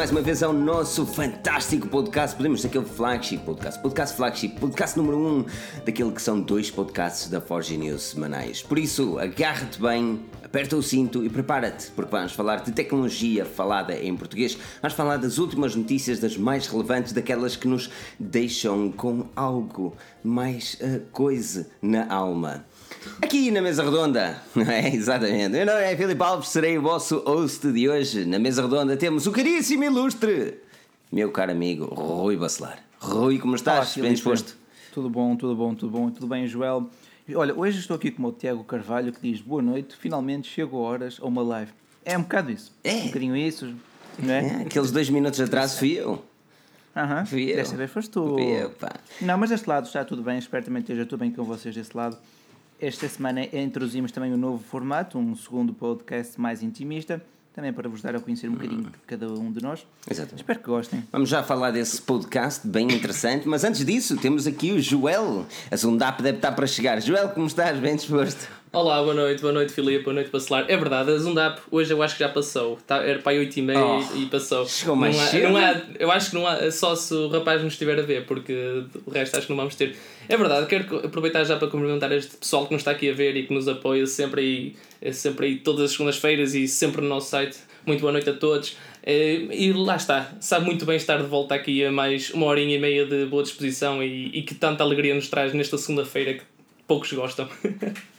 mais uma vez ao nosso fantástico podcast. Podemos dizer aquele flagship podcast, podcast flagship, podcast número 1 um, daquele que são dois podcasts da Forge News semanais. Por isso, agarra-te bem, aperta o cinto e prepara-te, porque vamos falar de tecnologia falada em português. Vamos falar das últimas notícias, das mais relevantes, daquelas que nos deixam com algo mais uh, coisa na alma. Aqui na mesa redonda, não é? Exatamente. Meu nome é Filipe Alves, serei o vosso host de hoje. Na mesa redonda temos o caríssimo ilustre, meu caro amigo Rui Bacelar. Rui, como estás? Olá, Bem disposto? Tudo bom, tudo bom, tudo bom, tudo bem, Joel? Olha, hoje estou aqui com o Tiago Carvalho que diz boa noite, finalmente chego a horas a uma live. É um bocado isso. É. Um bocadinho isso, não é? é aqueles dois minutos atrás fui eu. Aham, fui eu. Desta vez foste tu. Fui eu, pá. Não, mas deste lado está tudo bem, espero também esteja tudo bem com vocês desse lado. Esta semana introduzimos também um novo formato, um segundo podcast mais intimista, também para vos dar a conhecer um bocadinho de cada um de nós. Exatamente. Espero que gostem. Vamos já falar desse podcast bem interessante, mas antes disso temos aqui o Joel. A Zundap deve estar para chegar. Joel, como estás? Bem disposto? Olá, boa noite, boa noite Filipe, boa noite Bacelar. É verdade, a Zundap hoje eu acho que já passou. Tá, era para aí 8 e meia oh, e passou. Chegou mais não há. Não há, eu acho que não há, só se o rapaz nos estiver a ver, porque o resto acho que não vamos ter. É verdade, quero aproveitar já para cumprimentar este pessoal que nos está aqui a ver e que nos apoia sempre aí, é sempre aí todas as segundas-feiras e sempre no nosso site. Muito boa noite a todos. Eh, e lá está, sabe muito bem estar de volta aqui a mais uma horinha e meia de boa disposição e, e que tanta alegria nos traz nesta segunda-feira que poucos gostam.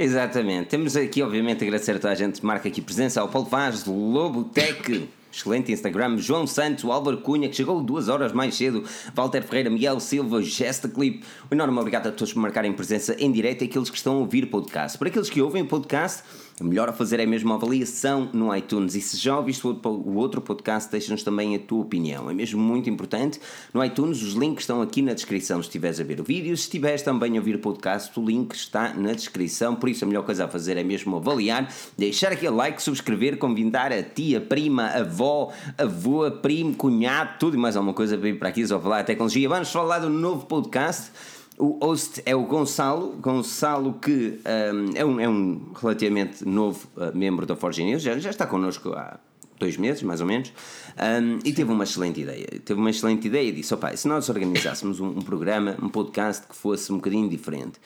Exatamente. Temos aqui, obviamente, agradecer a toda a gente que marca aqui presença ao Paulo Vaz, do Lobo Tech. Excelente Instagram. João Santos, o Álvaro Cunha, que chegou duas horas mais cedo. Walter Ferreira, Miguel Silva, Gesta Clip. Um enorme obrigado a todos por marcarem presença em direto e aqueles que estão a ouvir o podcast. Para aqueles que ouvem o podcast, o melhor a fazer é mesmo a avaliação no iTunes. E se já ouviste o outro podcast, deixa-nos também a tua opinião. É mesmo muito importante. No iTunes, os links estão aqui na descrição se estiveres a ver o vídeo. Se estiveres também a ouvir o podcast, o link está na descrição. Por isso, a melhor coisa a fazer é mesmo avaliar, deixar aquele like, subscrever, convidar a tia, prima, avó, avô, primo, cunhado, tudo e mais alguma coisa para ir para aqui só falar de tecnologia. Vamos falar do novo podcast. O host é o Gonçalo, Gonçalo que um, é, um, é um relativamente novo uh, membro da Forge News, já, já está connosco há dois meses, mais ou menos, um, e teve uma excelente ideia. Teve uma excelente ideia e disse: opa, se nós organizássemos um, um, programa, um podcast que fosse um bocadinho diferente,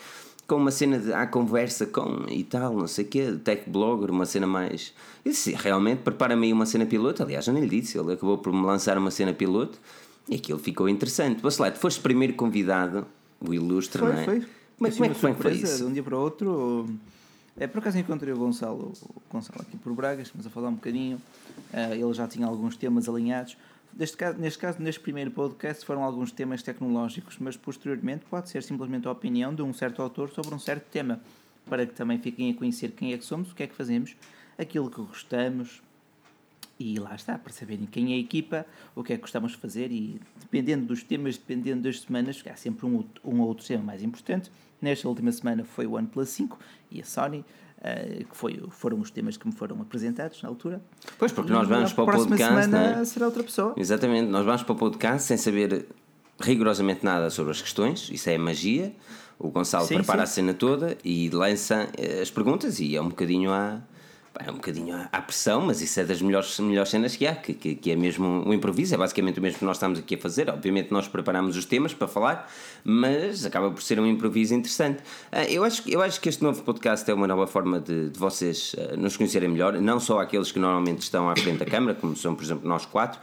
com uma cena de à conversa com e tal, não sei o quê, tech blogger, uma cena mais. Eu disse: realmente, prepara-me aí uma cena piloto. Aliás, eu nem lhe disse, ele acabou por me lançar uma cena piloto e aquilo ficou interessante. Bacelar, foste primeiro convidado o ilustre, foi, não é? Foi, como, assim, como é que foi isso? De um dia para o outro. É, por acaso encontrei o Gonçalo, o Gonçalo aqui por Braga, estamos a falar um bocadinho. Uh, ele já tinha alguns temas alinhados. Neste caso, neste caso, neste primeiro podcast, foram alguns temas tecnológicos, mas posteriormente pode ser simplesmente a opinião de um certo autor sobre um certo tema, para que também fiquem a conhecer quem é que somos, o que é que fazemos, aquilo que gostamos, e lá está, para saberem quem é a equipa, o que é que gostamos de fazer e dependendo dos temas, dependendo das semanas, há sempre um, um ou outro tema mais importante. Nesta última semana foi o OnePlus 5 e a Sony, Uh, que foi, foram os temas que me foram apresentados na altura. Pois, porque e nós vamos para o podcast. Semana é? será outra pessoa. Exatamente, nós vamos para o podcast sem saber rigorosamente nada sobre as questões, isso é magia. O Gonçalo sim, prepara sim. a cena toda e lança eh, as perguntas, e é um bocadinho a é um bocadinho à pressão, mas isso é das melhores, melhores cenas que há, que, que, que é mesmo um improviso, é basicamente o mesmo que nós estamos aqui a fazer. Obviamente, nós preparamos os temas para falar, mas acaba por ser um improviso interessante. Ah, eu acho, eu acho que este novo podcast é uma nova forma de, de vocês ah, nos conhecerem melhor, não só aqueles que normalmente estão à frente da câmara, como são, por exemplo, nós quatro,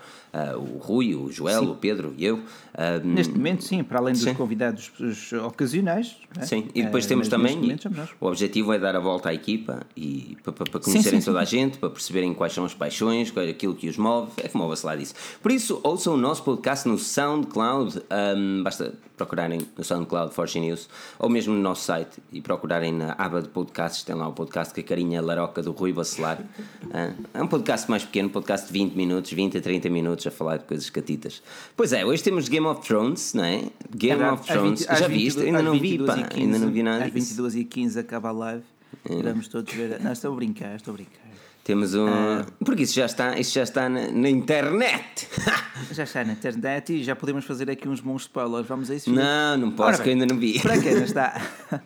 o Rui, o Joel, sim. o Pedro e eu. Uh, Neste momento, sim, para além dos sim. convidados ocasionais. É? Sim, e depois uh, temos também. o objetivo é dar a volta à equipa e para, para conhecerem sim, toda a gente, para perceberem quais são as paixões, qual é aquilo que os move. É como o Bacelar disse. Por isso, ouçam o nosso podcast no SoundCloud. Um, basta procurarem no SoundCloud Forge News ou mesmo no nosso site e procurarem na aba de podcasts. Tem lá o podcast que a carinha laroca do Rui Bacelar. é um podcast mais pequeno, podcast de 20 minutos, 20 a 30 minutos outros a falar de coisas catitas. Pois é, hoje temos Game of Thrones, não é? Game É of Thrones. 20 às Já 22 viste? Ainda não vi, 22 pá. e 15, Ainda não vi nada Às disso. 22h15 acaba a live. É. Vamos todos ver. Não, estou a brincar, estou a brincar. Temos um. Ah. Porque isso já está, isso já está na, na internet. Já está na internet e já podemos fazer aqui uns bons spoilers. Vamos a isso? Não, não posso, que eu ainda não vi. Para quem não está.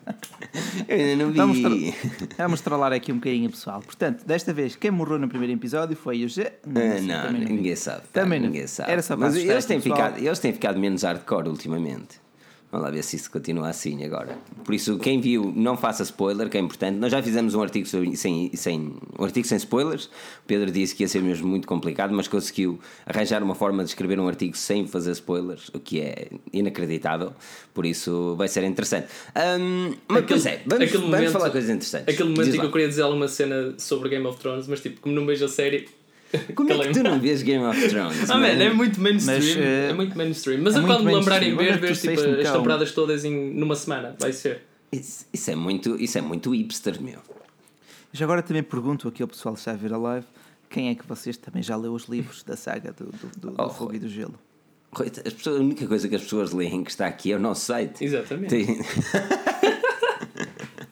Eu ainda não vi. Vamos, tro- vamos trollar aqui um bocadinho, pessoal. Portanto, desta vez, quem morreu no primeiro episódio foi o G. Ah, sei, não, também vi. ninguém sabe. Também não. ninguém sabe. Era só para Mas eles têm, pessoal. ficado, eles têm ficado menos hardcore ultimamente. Vamos lá ver se isso continua assim agora. Por isso, quem viu, não faça spoiler, que é importante. Nós já fizemos um artigo sobre- sem, sem, um artigo sem spoilers. O Pedro disse que ia ser mesmo muito complicado, mas conseguiu arranjar uma forma de escrever um artigo sem fazer spoilers, o que é inacreditável. Por isso, vai ser interessante. Ahm, mas, pois é, vamos, aquele vamos momento- falar coisas interessantes. Aquele momento em que eu queria dizer alguma cena sobre Game of Thrones, mas tipo, como não vejo a série. Como é que tu não vês Game of Thrones? Ah, man, mano? é muito mainstream. Mas, eh, é muito mainstream. Mas é quando me lembrarem ver, tu vejo tipo, as temporadas todas em, numa semana. Vai ser. Isso, isso é muito, isso é muito hipster, meu. Já agora também pergunto aqui ao pessoal que está a ver a live quem é que vocês também já leu os livros da saga do, do, do, do Oh, Fogo e do Gelo. Rui, as pessoas- a única coisa que as pessoas leem que está aqui é o nosso site. Exatamente. Tem-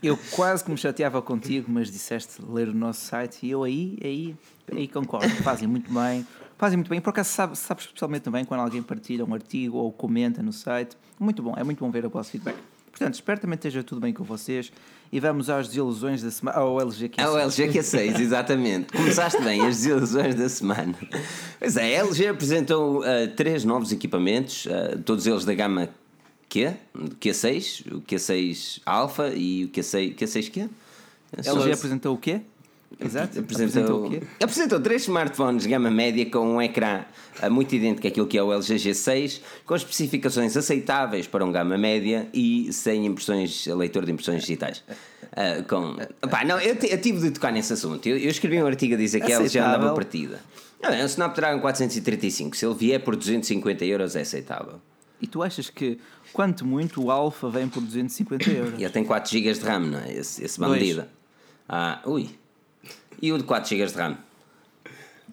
Eu quase que me chateava contigo, mas disseste ler o nosso site e eu aí, aí, aí concordo. Fazem muito bem. Fazem muito bem. Por acaso sabes, especialmente também quando alguém partilha um artigo ou comenta no site. Muito bom, é muito bom ver o vosso feedback. Portanto, espero também que esteja tudo bem com vocês e vamos às desilusões da semana. Ao LG que É o LG Q6, exatamente. Começaste bem, as desilusões da semana. Pois é, a LG apresentou ah, três novos equipamentos, ah, todos eles da gama Q, Q6, o Q6 Alpha e o Q6, Q6 Q? LG apresentou o quê? Exato. Apresentou, o quê? apresentou três smartphones de gama média com um ecrã ah, muito idêntico àquilo que é o LG G6, com especificações aceitáveis para um gama média e sem impressões, leitor de impressões digitais. Ah, com, Pá, não, eu, eu tive de tocar nesse assunto. Eu, eu escrevi um artigo a dizer que a LG andava partida. Não, é um Snapdragon 435. Se ele vier por 250 euros, é aceitável. E tu achas que, quanto muito, o Alpha vem por 250 euros? E ele tem 4 GB de RAM, não é? Esse, esse bandido. Ah, ui. E o de 4 GB de RAM?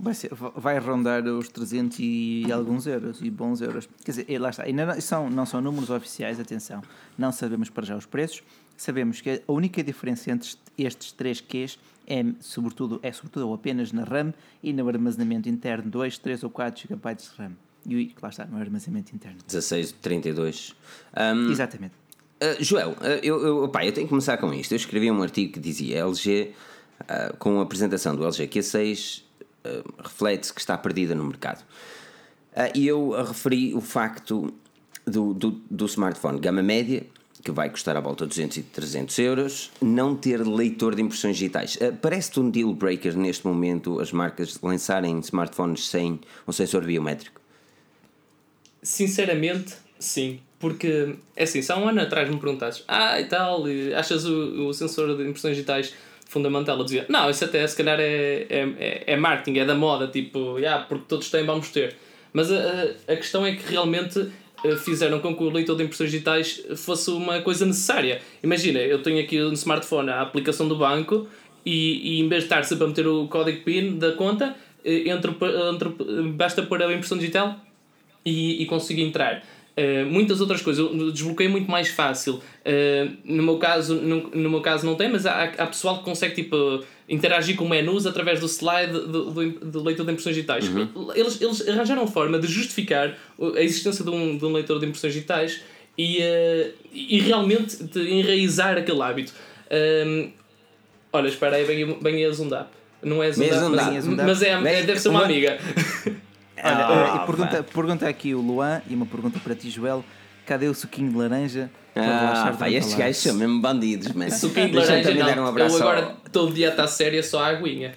Vai, ser, vai rondar os 300 e alguns euros, e bons euros. Quer dizer, e lá está, ainda não são, não são números oficiais, atenção, não sabemos para já os preços, sabemos que a única diferença entre estes três Qs é sobretudo, é sobretudo ou apenas na RAM e no armazenamento interno, 2, 3 ou 4 GB de RAM. E lá está, no armazenamento interno. 16, 32. Um, Exatamente. Uh, Joel, uh, eu, eu, pá, eu tenho que começar com isto. Eu escrevi um artigo que dizia LG, uh, com a apresentação do LG Q6, uh, reflete-se que está perdida no mercado. E eu referi o facto do, do, do smartphone gama média, que vai custar à volta de 200 e 300 euros, não ter leitor de impressões digitais. Parece-te um deal breaker neste momento as marcas lançarem smartphones sem um sensor biométrico? Sinceramente, sim. Porque, é assim, se há um ano atrás me perguntasses, ah, e tal, e achas o, o sensor de impressões digitais fundamental? Eu dizia, não, isso até se calhar é, é, é, é marketing, é da moda, tipo, yeah, porque todos têm, vamos ter. Mas a, a, a questão é que realmente eh, fizeram com que o leitor de impressões digitais fosse uma coisa necessária. Imagina, eu tenho aqui no smartphone a aplicação do banco e, e em vez de estar sempre a meter o código PIN da conta, eh, entro, entro, basta pôr a impressão digital e, e consigo entrar. Uh, muitas outras coisas, o desbloqueio é muito mais fácil. Uh, no, meu caso, no, no meu caso não tem, mas há, há pessoal que consegue tipo, interagir com menus através do slide do, do, do leitor de impressões digitais. Eles, eles arranjaram forma de justificar a existência de um, de um leitor de impressões digitais e, uh, e realmente de enraizar aquele hábito. Um, olha, espera aí, vem aí a Zundap. Não é Zundap, mas, mas é, Vem- deve ser uma- amiga. Olha, e pergunta, pergunta aqui o Luan e uma pergunta para ti, Joel: cadê o suquinho de laranja? Ah, pá, estes gajos são mesmo bandidos, man. Suquinho de Deixa-me laranja também dar um não. abraço Eu ao- agora estou dieta séria só a aguinha.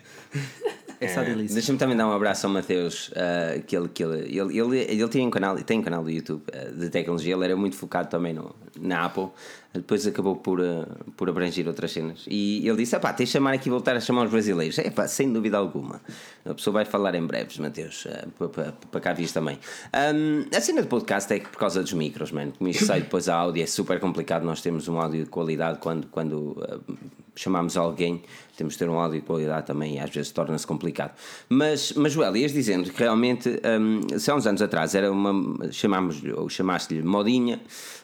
É só delícia. Deixa-me também dar um abraço ao Mateus, ah, que ele, que ele, ele, ele, ele tem, um canal, tem um canal do YouTube ah, de tecnologia, ele era muito focado também no, na Apple, depois acabou por, ah, por abranger outras cenas. E ele disse: pá, tens de chamar aqui, voltar a chamar os brasileiros. É pá, sem dúvida alguma. A pessoa vai falar em breves, Mateus, ah, para, cá viste também. Ahm, a cena do podcast é que por causa dos micros, mano, como isto sai depois a áudio, é super complicado. Nós temos um áudio de qualidade quando. quando ah, chamarmos alguém, temos de ter um áudio de qualidade também e às vezes torna-se complicado. Mas, mas Joel, ias dizendo que realmente, um, se há uns anos atrás era uma, chamámos-lhe ou chamaste-lhe modinha,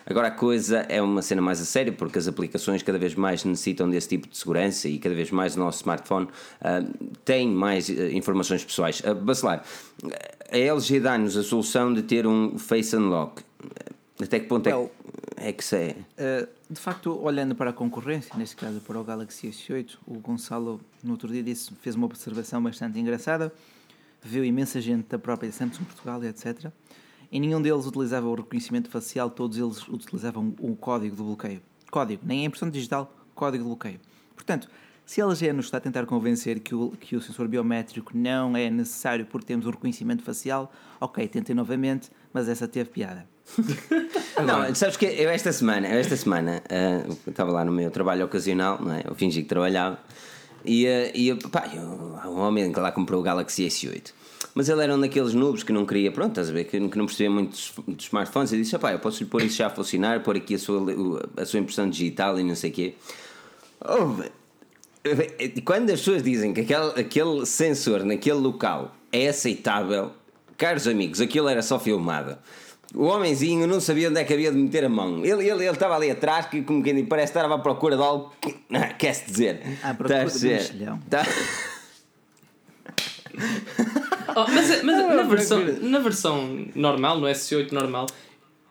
agora a coisa é uma cena mais a sério porque as aplicações cada vez mais necessitam desse tipo de segurança e cada vez mais o nosso smartphone uh, tem mais uh, informações pessoais. Uh, Bacelar, a LG dá-nos a solução de ter um Face Unlock. Até que ponto well, é, é que é? Uh, de facto, olhando para a concorrência, neste caso para o Galaxy S8, o Gonçalo no outro dia disse, fez uma observação bastante engraçada, viu imensa gente da própria Samsung Portugal e etc. E nenhum deles utilizava o reconhecimento facial, todos eles utilizavam o código de bloqueio. Código, nem é impressão digital, código de bloqueio. Portanto, se a LG nos está a tentar convencer que o, que o sensor biométrico não é necessário porque temos o reconhecimento facial, ok, tentei novamente, mas essa teve piada. não, sabes que eu esta semana, esta semana uh, estava lá no meu trabalho ocasional, não é? eu fingi que trabalhava e, uh, e pá, eu, um homem que lá comprou o Galaxy S8. Mas ele era um daqueles noobs que não queria, pronto, estás a ver, que, que não percebia muito dos, dos smartphones. E disse: pá, eu posso lhe pôr isso já a funcionar, pôr aqui a sua, a sua impressão digital e não sei o quê. Oh, quando as pessoas dizem que aquele, aquele sensor naquele local é aceitável, caros amigos, aquilo era só filmado. O homenzinho não sabia onde é que havia de meter a mão. Ele, ele, ele estava ali atrás, que como quem parece estar à procura de algo que. Quer-se dizer. À procura de um tá... oh, mas mas na, versão, na versão normal, no S8 normal,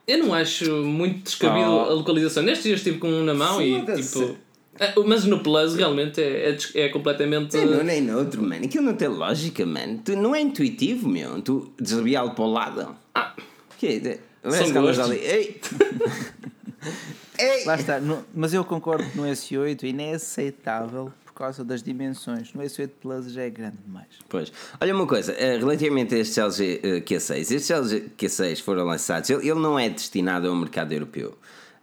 eu não acho muito descabido oh. a localização. Nestes dias estive com um na mão e tipo. É, mas no Plus realmente é, é, é completamente. É, não, nem no outro, mano. Aquilo não tem lógica, mano. Tu, não é intuitivo, meu. Tu desviá-lo para o lado. Ah. Que é? São gostos. Ali. Ei! Ei! Lá está. No, mas eu concordo que no S8 e causa das dimensões. No S8 Plus já é grande demais. Pois. Olha uma coisa, eh, relativamente a este LG eh, Q6, estes LG Q6 foram lançados, ele, não é destinado ao mercado europeu.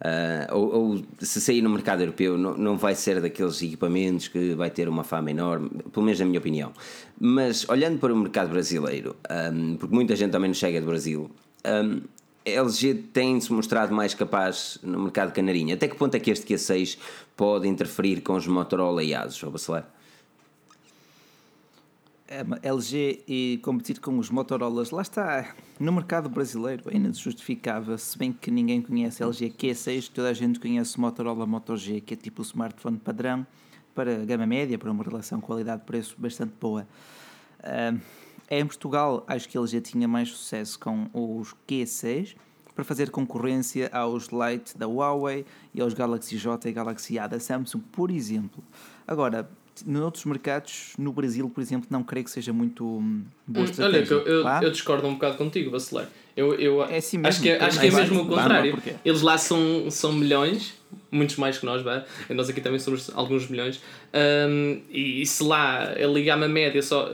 Uh, ou, ou, se sair no mercado europeu, não, não vai ser daqueles equipamentos que vai ter uma fama enorme, pelo menos na minha opinião. Mas olhando para o mercado brasileiro, um, porque muita gente também não chega do Brasil, um, a LG tem-se mostrado mais capaz no mercado canarinho. Até que ponto é que este Q6 pode interferir com os Motorola e Asus, ou Bacelar? LG e competir com os Motorolas, lá está, no mercado brasileiro ainda justificava, se bem que ninguém conhece LG Q6, toda a gente conhece Motorola Moto G, que é tipo o smartphone padrão para gama média, para uma relação qualidade-preço bastante boa. Uh, em Portugal, acho que ele já tinha mais sucesso com os Q6 para fazer concorrência aos Lite da Huawei e aos Galaxy J e Galaxy A da Samsung, por exemplo. Agora, noutros mercados, no Brasil, por exemplo, não creio que seja muito hum, boa hum, estratégia. Olha, eu, eu, eu, discordo um bocado contigo, Vacilar. Eu, eu é assim mesmo, acho que, é, acho que é mesmo o contrário. Eles lá são, são milhões, muitos mais que nós, vai? nós aqui também somos alguns milhões, um, e, e se lá a ligar-me a média só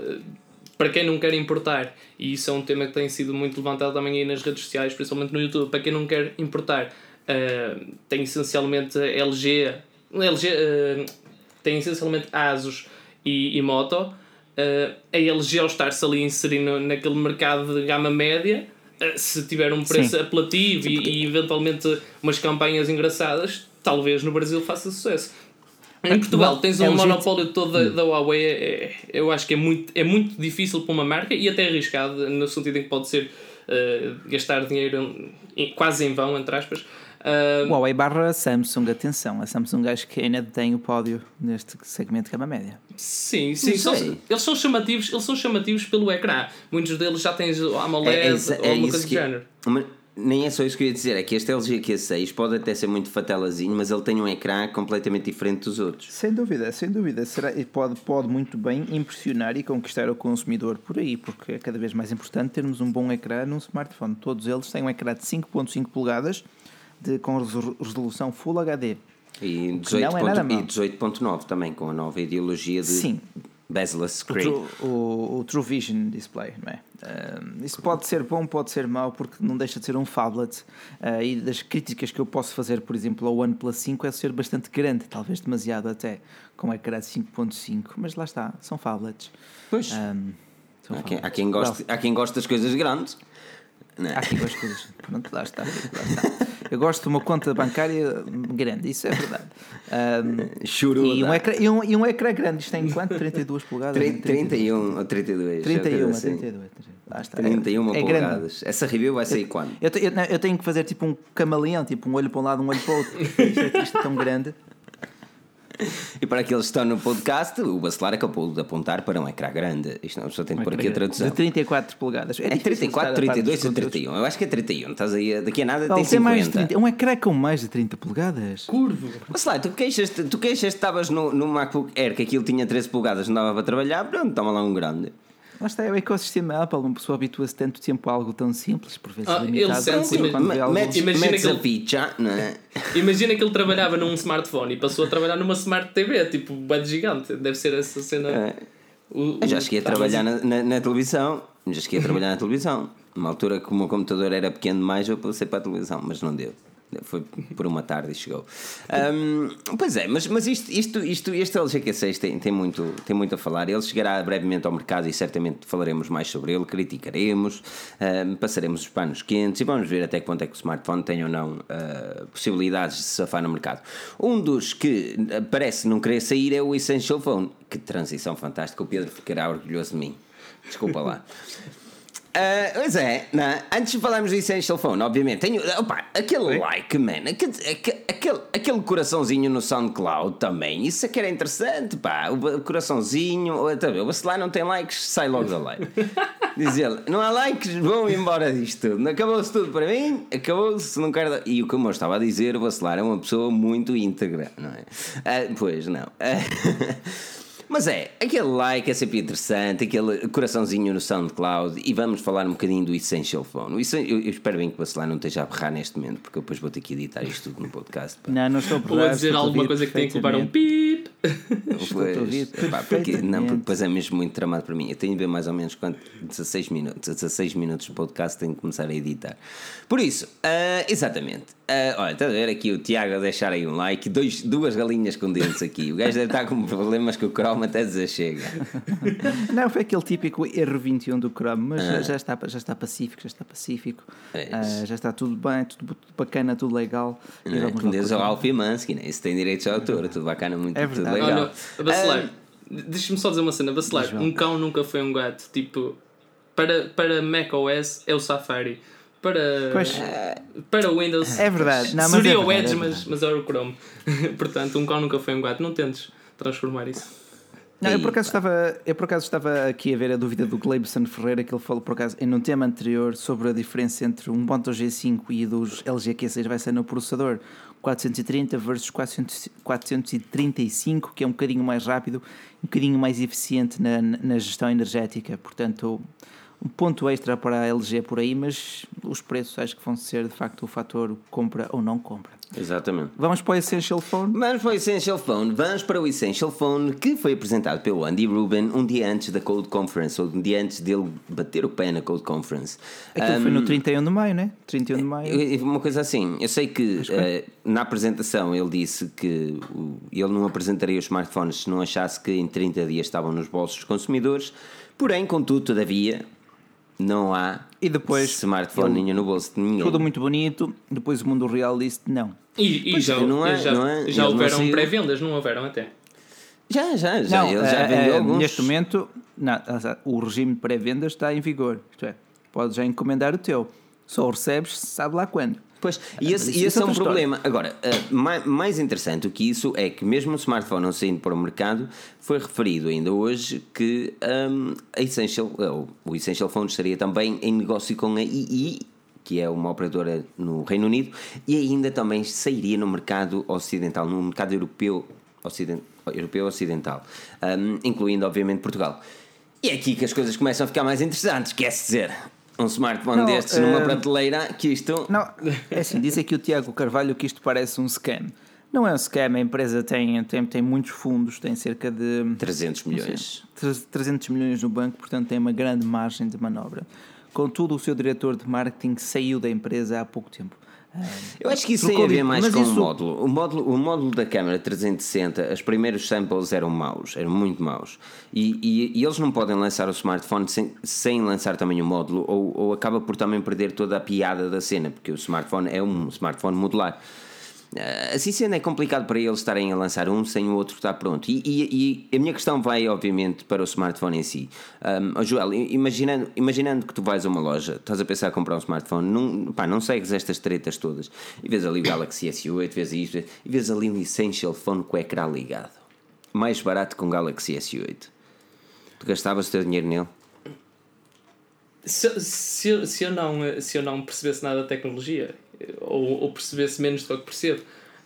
para quem não quer importar, e isso é um tema que tem sido muito levantado também aí nas redes sociais, principalmente no YouTube, para quem não quer importar, uh, tem essencialmente LG, LG uh, tem essencialmente Asus e, e Moto. Uh, a LG ao estar-se ali inserindo naquele mercado de gama média, se tiver um preço Sim. apelativo e, e, eventualmente umas campanhas engraçadas, talvez no Brasil faça sucesso. Em Portugal tens um é monopólio todo da, hum. da Huawei, é, é, eu acho que é muito, é muito difícil para uma marca e até arriscado, no sentido em que pode ser uh, gastar dinheiro em, quase em vão, entre aspas. Uh, Huawei barra Samsung, atenção, a Samsung acho que ainda tem o pódio neste segmento de gama média. Sim, sim, são, eles são chamativos, eles são chamativos pelo ecrã. Muitos deles já têm AMOLED é, é, ou uma coisa do género. Nem é só isso que eu ia dizer, é que este LG Q6 pode até ser muito fatelazinho, mas ele tem um ecrã completamente diferente dos outros. Sem dúvida, sem dúvida. Será, pode, pode muito bem impressionar e conquistar o consumidor por aí, porque é cada vez mais importante termos um bom ecrã num smartphone. Todos eles têm um ecrã de 5.5 polegadas de, com resolução Full HD. E 18.9 é 18 também, com a nova ideologia de Sim. Bezel screen. O, o, o True Vision Display, não é? Uh, isso pode ser bom, pode ser mau, porque não deixa de ser um phablet. Uh, e das críticas que eu posso fazer, por exemplo, ao OnePlus 5 é ser bastante grande, talvez demasiado até, com ecrã de 5.5. Mas lá está, são phablets. Pois. Um, são há, quem, há, quem goste, há quem goste das coisas grandes. Não é? Há aqui duas coisas. Pronto, lá está, lá está. Eu gosto de uma conta bancária grande, isso é verdade. Um, Churuda. e, um ecrã, e, um, e um ecrã grande, isto tem quanto? 32 polegadas? Tri- 31 ou 32. 31, coisa assim. 32. Lá está. 31 é, é grande. polegadas. Essa review vai sair quando? Eu, eu, eu tenho que fazer tipo um camaleão, tipo um olho para um lado, um olho para o outro. Isto é, isto é tão grande. E para aqueles que estão no podcast, o Bacelar acabou de apontar para um ecrã grande. Isto não, a pessoa tem que pôr aqui a tradução. De 34 polegadas. É difícil 34, estar a par 32 dos ou conteúdos. 31? Eu acho que é 31. Estás aí, daqui a nada Paulo, tem tem mais de 50. 30. Um ecrã com mais de 30 polegadas? Curvo. Bacelar, tu queixas tu queixas que estavas no, no MacBook Air que aquilo tinha 13 polegadas, não dava para trabalhar, pronto, toma lá um grande. Lá está, é o ecossistema Apple. Uma pessoa habitua-se tanto tempo a algo tão simples, por vezes Ah, ele limitado. sente-se- quando ima- vê algo- Metes, a ele- não é? Imagina que ele trabalhava num smartphone e passou a trabalhar numa Smart TV, tipo, bad gigante. Deve ser essa cena. É. O- Eu já o- cheguei a tá, trabalhar mas- na, na, na televisão. Já cheguei a trabalhar na televisão. Uma altura que o meu computador era pequeno demais, eu passei para a televisão, mas não deu. Foi por uma tarde e chegou. Ahm, pois é, mas, mas isto, isto, isto, este LG Q6 tem, tem, muito, tem muito a falar. Ele chegará brevemente ao mercado e certamente falaremos mais sobre ele, criticaremos, ahm, passaremos os panos quentes e vamos ver até que ponto é que o smartphone tem ou não ah, possibilidades de safar no mercado. Um dos que parece não querer sair é o Essential Phone. Que transição fantástica, o Pedro ficará orgulhoso de mim. Desculpa lá. Ah, pois é, não é? antes de falarmos do Essential Phone, obviamente, tenho. Opa, aquele like, man, aquele, aquele, aquele, coraçãozinho no SoundCloud também, isso é que era interessante, pá. O coraçãozinho, tá o Bacelar não tem likes, sai logo da live. Diz ele, não há likes, vão embora disto tudo. Acabou-se tudo para mim, acabou-se, não quero. dar- E o que eu estava a dizer, o Bacelar é uma pessoa muito íntegra, não é? Ah, pois não. Mas é, aquele like é sempre interessante, aquele coraçãozinho no SoundCloud e vamos falar um bocadinho do Essential Phone. Eu, eu espero bem que o Bacelar não esteja a berrar neste momento, porque eu depois vou ter que editar isto tudo no podcast. pá. Não, não estou a Ou a dizer alguma coisa que tem que levar um pip. Pois, pá, porque, não, porque depois é mesmo muito tramado para mim. Eu tenho de ver mais ou menos quanto, 16 minutos, 16 minutos de podcast, tenho que começar a editar. Por isso, ah, exatamente. Ah, olha, está a ver aqui o Tiago a deixar aí um like, dois, duas galinhas com dentes aqui. O gajo deve estar com problemas que o Chrome até desachega. Não, foi aquele típico erro 21 do Chrome, mas Ah. já, já está, já está pacífico, já está pacífico. É isso. já está tudo bem, tudo bacana, tudo legal. E Não é? vamos Como diz o. Alfie Mansky, né? isso tem direitos de autor, tudo bacana, muito É tudo legal. Olha, Bacelar, Ah, deixa-me só dizer uma cena. Bacelar, um cão nunca foi um gato. Tipo, para, para macOS é o Safari. Para, Pois. para Windows É verdade. Não, mas seria é o verdade, Edge, é mas, mas era o Chrome. Portanto, um cão nunca foi um gato. Não tentes transformar isso. Não, eu por, acaso estava, eu por acaso estava aqui a ver a dúvida do Gleibson Ferreira que ele falou por acaso em um tema anterior sobre a diferença entre um Moto G5 e dos LG Q6 vai ser no processador. 430 versus 400, 435 que é um bocadinho mais rápido um bocadinho mais eficiente na, na gestão energética. Portanto um ponto extra para a LG por aí mas os preços acho que vão ser de facto o fator compra ou não compra. Exatamente. vamos para o Essential Phone? Vamos para o Essential Phone. Vamos para o Essential Phone que foi apresentado pelo Andy Rubin um dia antes da Code Conference, ou um dia antes dele bater o pé na Code Conference. aquilo foi no 31 de maio né? 31 de maio. Eu- Uma coisa assim, eu sei que eh, na apresentação ele disse que ele não apresentaria os smartphones se não achasse que em 30 dias estavam nos bolsos dos consumidores, porém, contudo, todavia, não há E depois smartphone nenhum no bolso de ninguém. Tudo muito bonito, depois o mundo real disse não. E, e Pois já, é, não é- já, não é- já houveram pré-vendas, não houveram até? Já, já, já, não, ele já vendeu eh, alguns. Neste momento, não, o regime de pré-venda está em vigor. Isto é, podes já encomendar o teu. Só o recebes, sabe lá quando. Pois, e esse, mas e esse é é um outra problema. Agora, uh, mai- mais interessante do que isso é que, mesmo o smartphone não saindo para o mercado, foi referido ainda hoje que um, a Essential, uh, o Essential Phone estaria também em negócio com a II, que é uma operadora no Reino Unido, e ainda também sairia no mercado ocidental, no mercado europeu, ociden- europeu ocidental, um, incluindo, obviamente, Portugal. E é aqui que as coisas começam a ficar mais interessantes, quer dizer. Um smartphone Não, destes numa eh, prateleira que isto Não, é assim, diz aqui o Tiago Carvalho que isto parece um scam. Não é um scam, a empresa tem, tem, tem muitos fundos, tem cerca de 300 milhões. 300 milhões no banco, portanto tem uma grande margem de manobra. Contudo, o seu diretor de marketing saiu da empresa há pouco tempo. Eu acho que isso tem a ver mais com o isso- módulo. o módulo. O módulo da câmara 360, os primeiros samples eram maus, eram muito maus. E, e- e eles não podem lançar o smartphone sem, sem lançar também o módulo, ou, ou acaba por também perder toda a piada da cena, porque o smartphone é um smartphone modular. Ah, Assim sendo, é complicado para eles estarem a lançar um sem o outro estar pronto. E, e- e a minha questão vai, obviamente, para o smartphone em si. Um, oh, Joel, imaginando, imaginando que tu vais a uma loja, estás a pensar em comprar um smartphone, não, pá, não segues estas tretas todas, e vês ali o Galaxy S8, vês isto, e vês ali um Essential Phone com o ecrã ligado. Mais barato que um Galaxy S8. Tu gastavas o teu dinheiro nele? Se, se, se, eu não, se eu não percebesse nada da tecnologia, ou, ou percebesse menos do que percebo,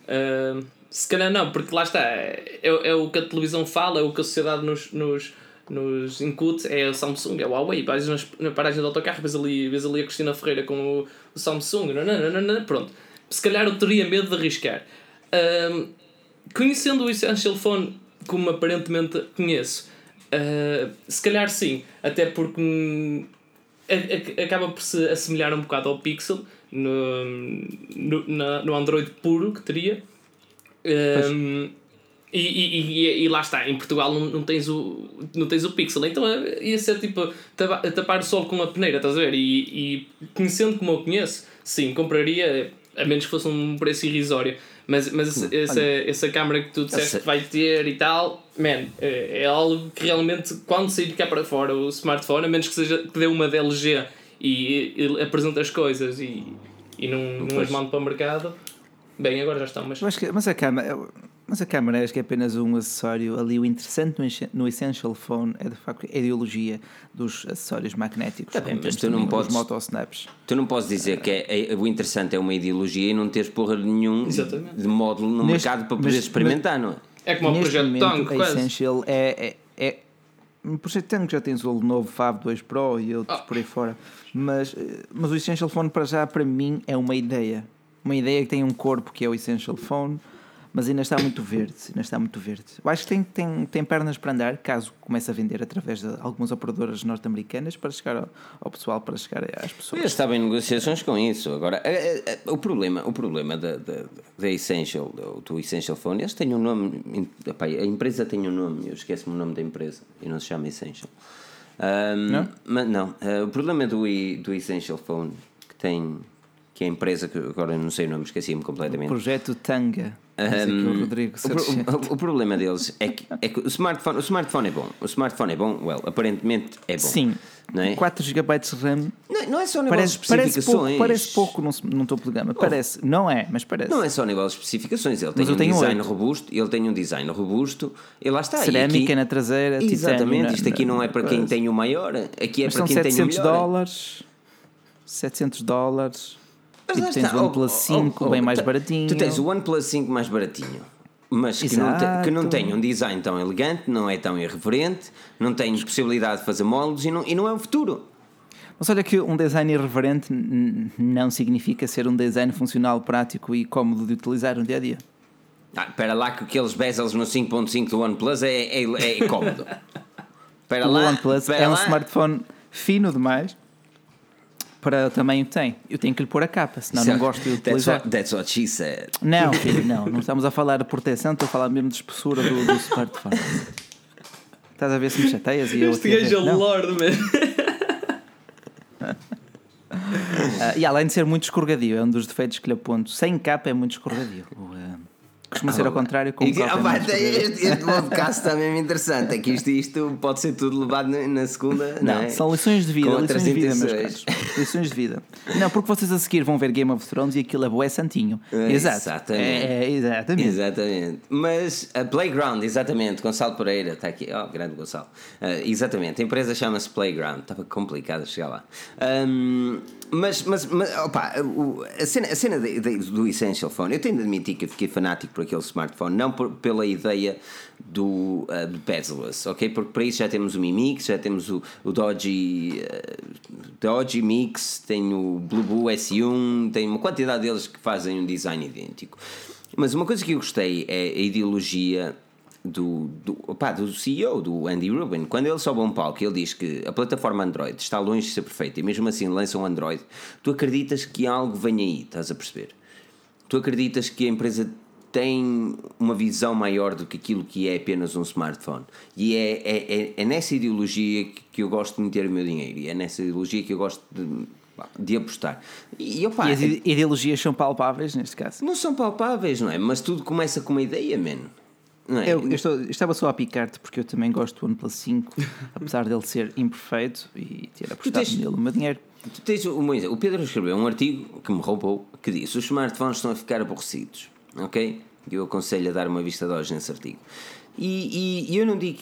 ah, se calhar não, porque lá está, é, é o que a televisão fala, é o que a sociedade nos, nos, nos incute, é a Samsung, é o Huawei. Vais na paragem do autocarro, vês ali, vês ali a Cristina Ferreira com o, o Samsung, nananana, pronto. Se calhar eu teria medo de arriscar. Ah, conhecendo o Essential Phone como aparentemente conheço, ah, se calhar sim, até porque hum, a- a- acaba por se assemelhar um bocado ao Pixel no, no, na- no Android puro que teria. Um, e, e, e, lá está, em Portugal não, não, tens o, não tens o Pixel, então é- ia ser tipo tapa- tapar o sol com a peneira, estás a ver? E, e conhecendo como eu conheço, sim, compraria, a menos que fosse um preço irrisório. Mas, mas esse- essa, essa câmera que tu disseste que vai ter e tal, man, é, é algo que realmente, quando sair cá para fora o smartphone, a menos que, seja, que dê uma da LG e, e apresente as coisas e, e não, não as mande para o mercado, bem, agora já estão, mas. Que, mas a câmera, mas a câmera acho que é apenas um acessório. Ali o interessante no, Essen- no Essential Phone é de facto a ideologia dos acessórios magnéticos. Tá bem, mas tu não podes- motosnaps. Tu não podes dizer que é, é- o interessante é uma ideologia e não teres porra nenhum Exatamente. de módulo no Neste- mercado para poder mas- experimentar, não é? É como o projeto momento, Tongue, a quase. Essential é, é, um projeto Tango já tens o novo Fab 2 Pro e outros Ah. por aí fora, mas, eh, mas o Essential Phone para já para mim é uma ideia, uma ideia que tem um corpo que é o Essential Phone, mas ainda está muito verde, ainda está muito verde. Eu acho que tem, tem, tem pernas para andar, caso comece a vender através de algumas operadoras norte-americanas para chegar ao, ao pessoal, para chegar às Eu pessoas. estava em negociações com isso. Agora, eh, eh, o problema, o problema da, da, da Essential, do, do Essential Phone, eles têm um nome. epá, a empresa tem um nome, eu esqueço-me o nome da empresa e não se chama Essential. Ahm, Não? Mas não, eh, o problema do, do Essential Phone, que tem. que é a empresa que agora não sei o nome, esqueci-me completamente. Projeto Tanga, o Um, o, Sargento. o- o problema deles é que, é que o, smartphone, o smartphone é bom. O smartphone é bom, well, aparentemente é bom. Sim, Não é? 4 GB de RAM Não, não é só nível de Parece, parece especificações. pouco, parece pouco num, num teu programa. Parece, não é, mas parece. Não é só nível de especificações. Ele tem um design oito. robusto. Ele tem um design robusto. E lá está. Cerâmica aqui- na traseira, Exatamente. Isto aqui não é para quem tem o maior. Aqui é Mas para quem tem o 700 melhor. dólares. 700 dólares. Mas tu tens está. o OnePlus Oh, 5 oh, bem oh, mais baratinho. Tu tens o OnePlus 5 mais baratinho. Mas que não, te- que não tem um design tão elegante, não é tão irreverente, não tem possibilidade de fazer moldes e não, e não é o futuro. Mas olha que um design irreverente não significa ser um design funcional, prático e cómodo de utilizar no dia a dia. Ah, espera lá que aqueles bezels no 5.5 do OnePlus é, é, é cómodo. Espera O lá. OnePlus é um lá. smartphone fino demais para o tamanho que tem. Eu tenho que lhe pôr a capa, senão não gosto de That's utilizar. what, that's what she said. Não, filho, não. Não estamos a falar de proteção, estou a falar mesmo de espessura do, do smartphone. Estás a ver se me chateias e eu Este gajo é ver. Não. lord, man. Ah, e além de ser muito escorregadio, é um dos defeitos que lhe aponto. Sem capa é muito escorregadio. O, ah, costuma ser ao contrário, com E- é muito escorregadio. este, este podcast está mesmo interessante. É que isto, isto pode ser tudo levado na, segunda. Não, Não, é? são lições de vida, Com lições de vida, meus caros. Lições de vida. Não, porque vocês a seguir vão ver Game of Thrones e aquilo é boé santinho. É, Exato. exatamente. É, é, exatamente. Exatamente. Mas a Playground, exatamente, Gonçalo Pereira está aqui. Oh, grande Gonçalo. Ah, exatamente, a empresa chama-se Playground. Estava complicado chegar lá. Ahm, mas, mas, mas opa, a cena, a cena de- de- do Essential Phone, eu tenho de admitir que eu fiquei fanático por aquele smartphone, não por- pela ideia do, ah, do bezel-less, ok? Porque para isso já temos o Mi Mix, já temos o, o Dodge, ah, Dodge Mix, tem o Blueboo S1, tem uma quantidade deles que fazem um design idêntico. Mas uma coisa que eu gostei é a ideologia do, do, opá, do CEO, do Andy Rubin, quando ele sobe a um palco e ele diz que a plataforma Android está longe de ser perfeita e mesmo assim lança um Android, tu acreditas que algo vem aí, estás a perceber? Tu acreditas que a empresa tem uma visão maior do que aquilo que é apenas um smartphone. E é, é, é, é nessa ideologia que eu gosto de meter o meu dinheiro, e é nessa ideologia que eu gosto de, de apostar. E, opa, e as ideologias são palpáveis neste caso? Não são palpáveis, não é? Mas tudo começa com uma ideia, mano. É? Eu, eu, estou, estava só a picar-te porque eu também gosto do OnePlus 5, apesar dele ser imperfeito e ter apostado tens, nele o meu dinheiro. Tu tens uma, o Pedro escreveu um artigo que me roubou que diz: os smartphones estão a ficar aborrecidos. Ok? Eu aconselho a dar uma vista de olhos nesse artigo. E, e, e eu não digo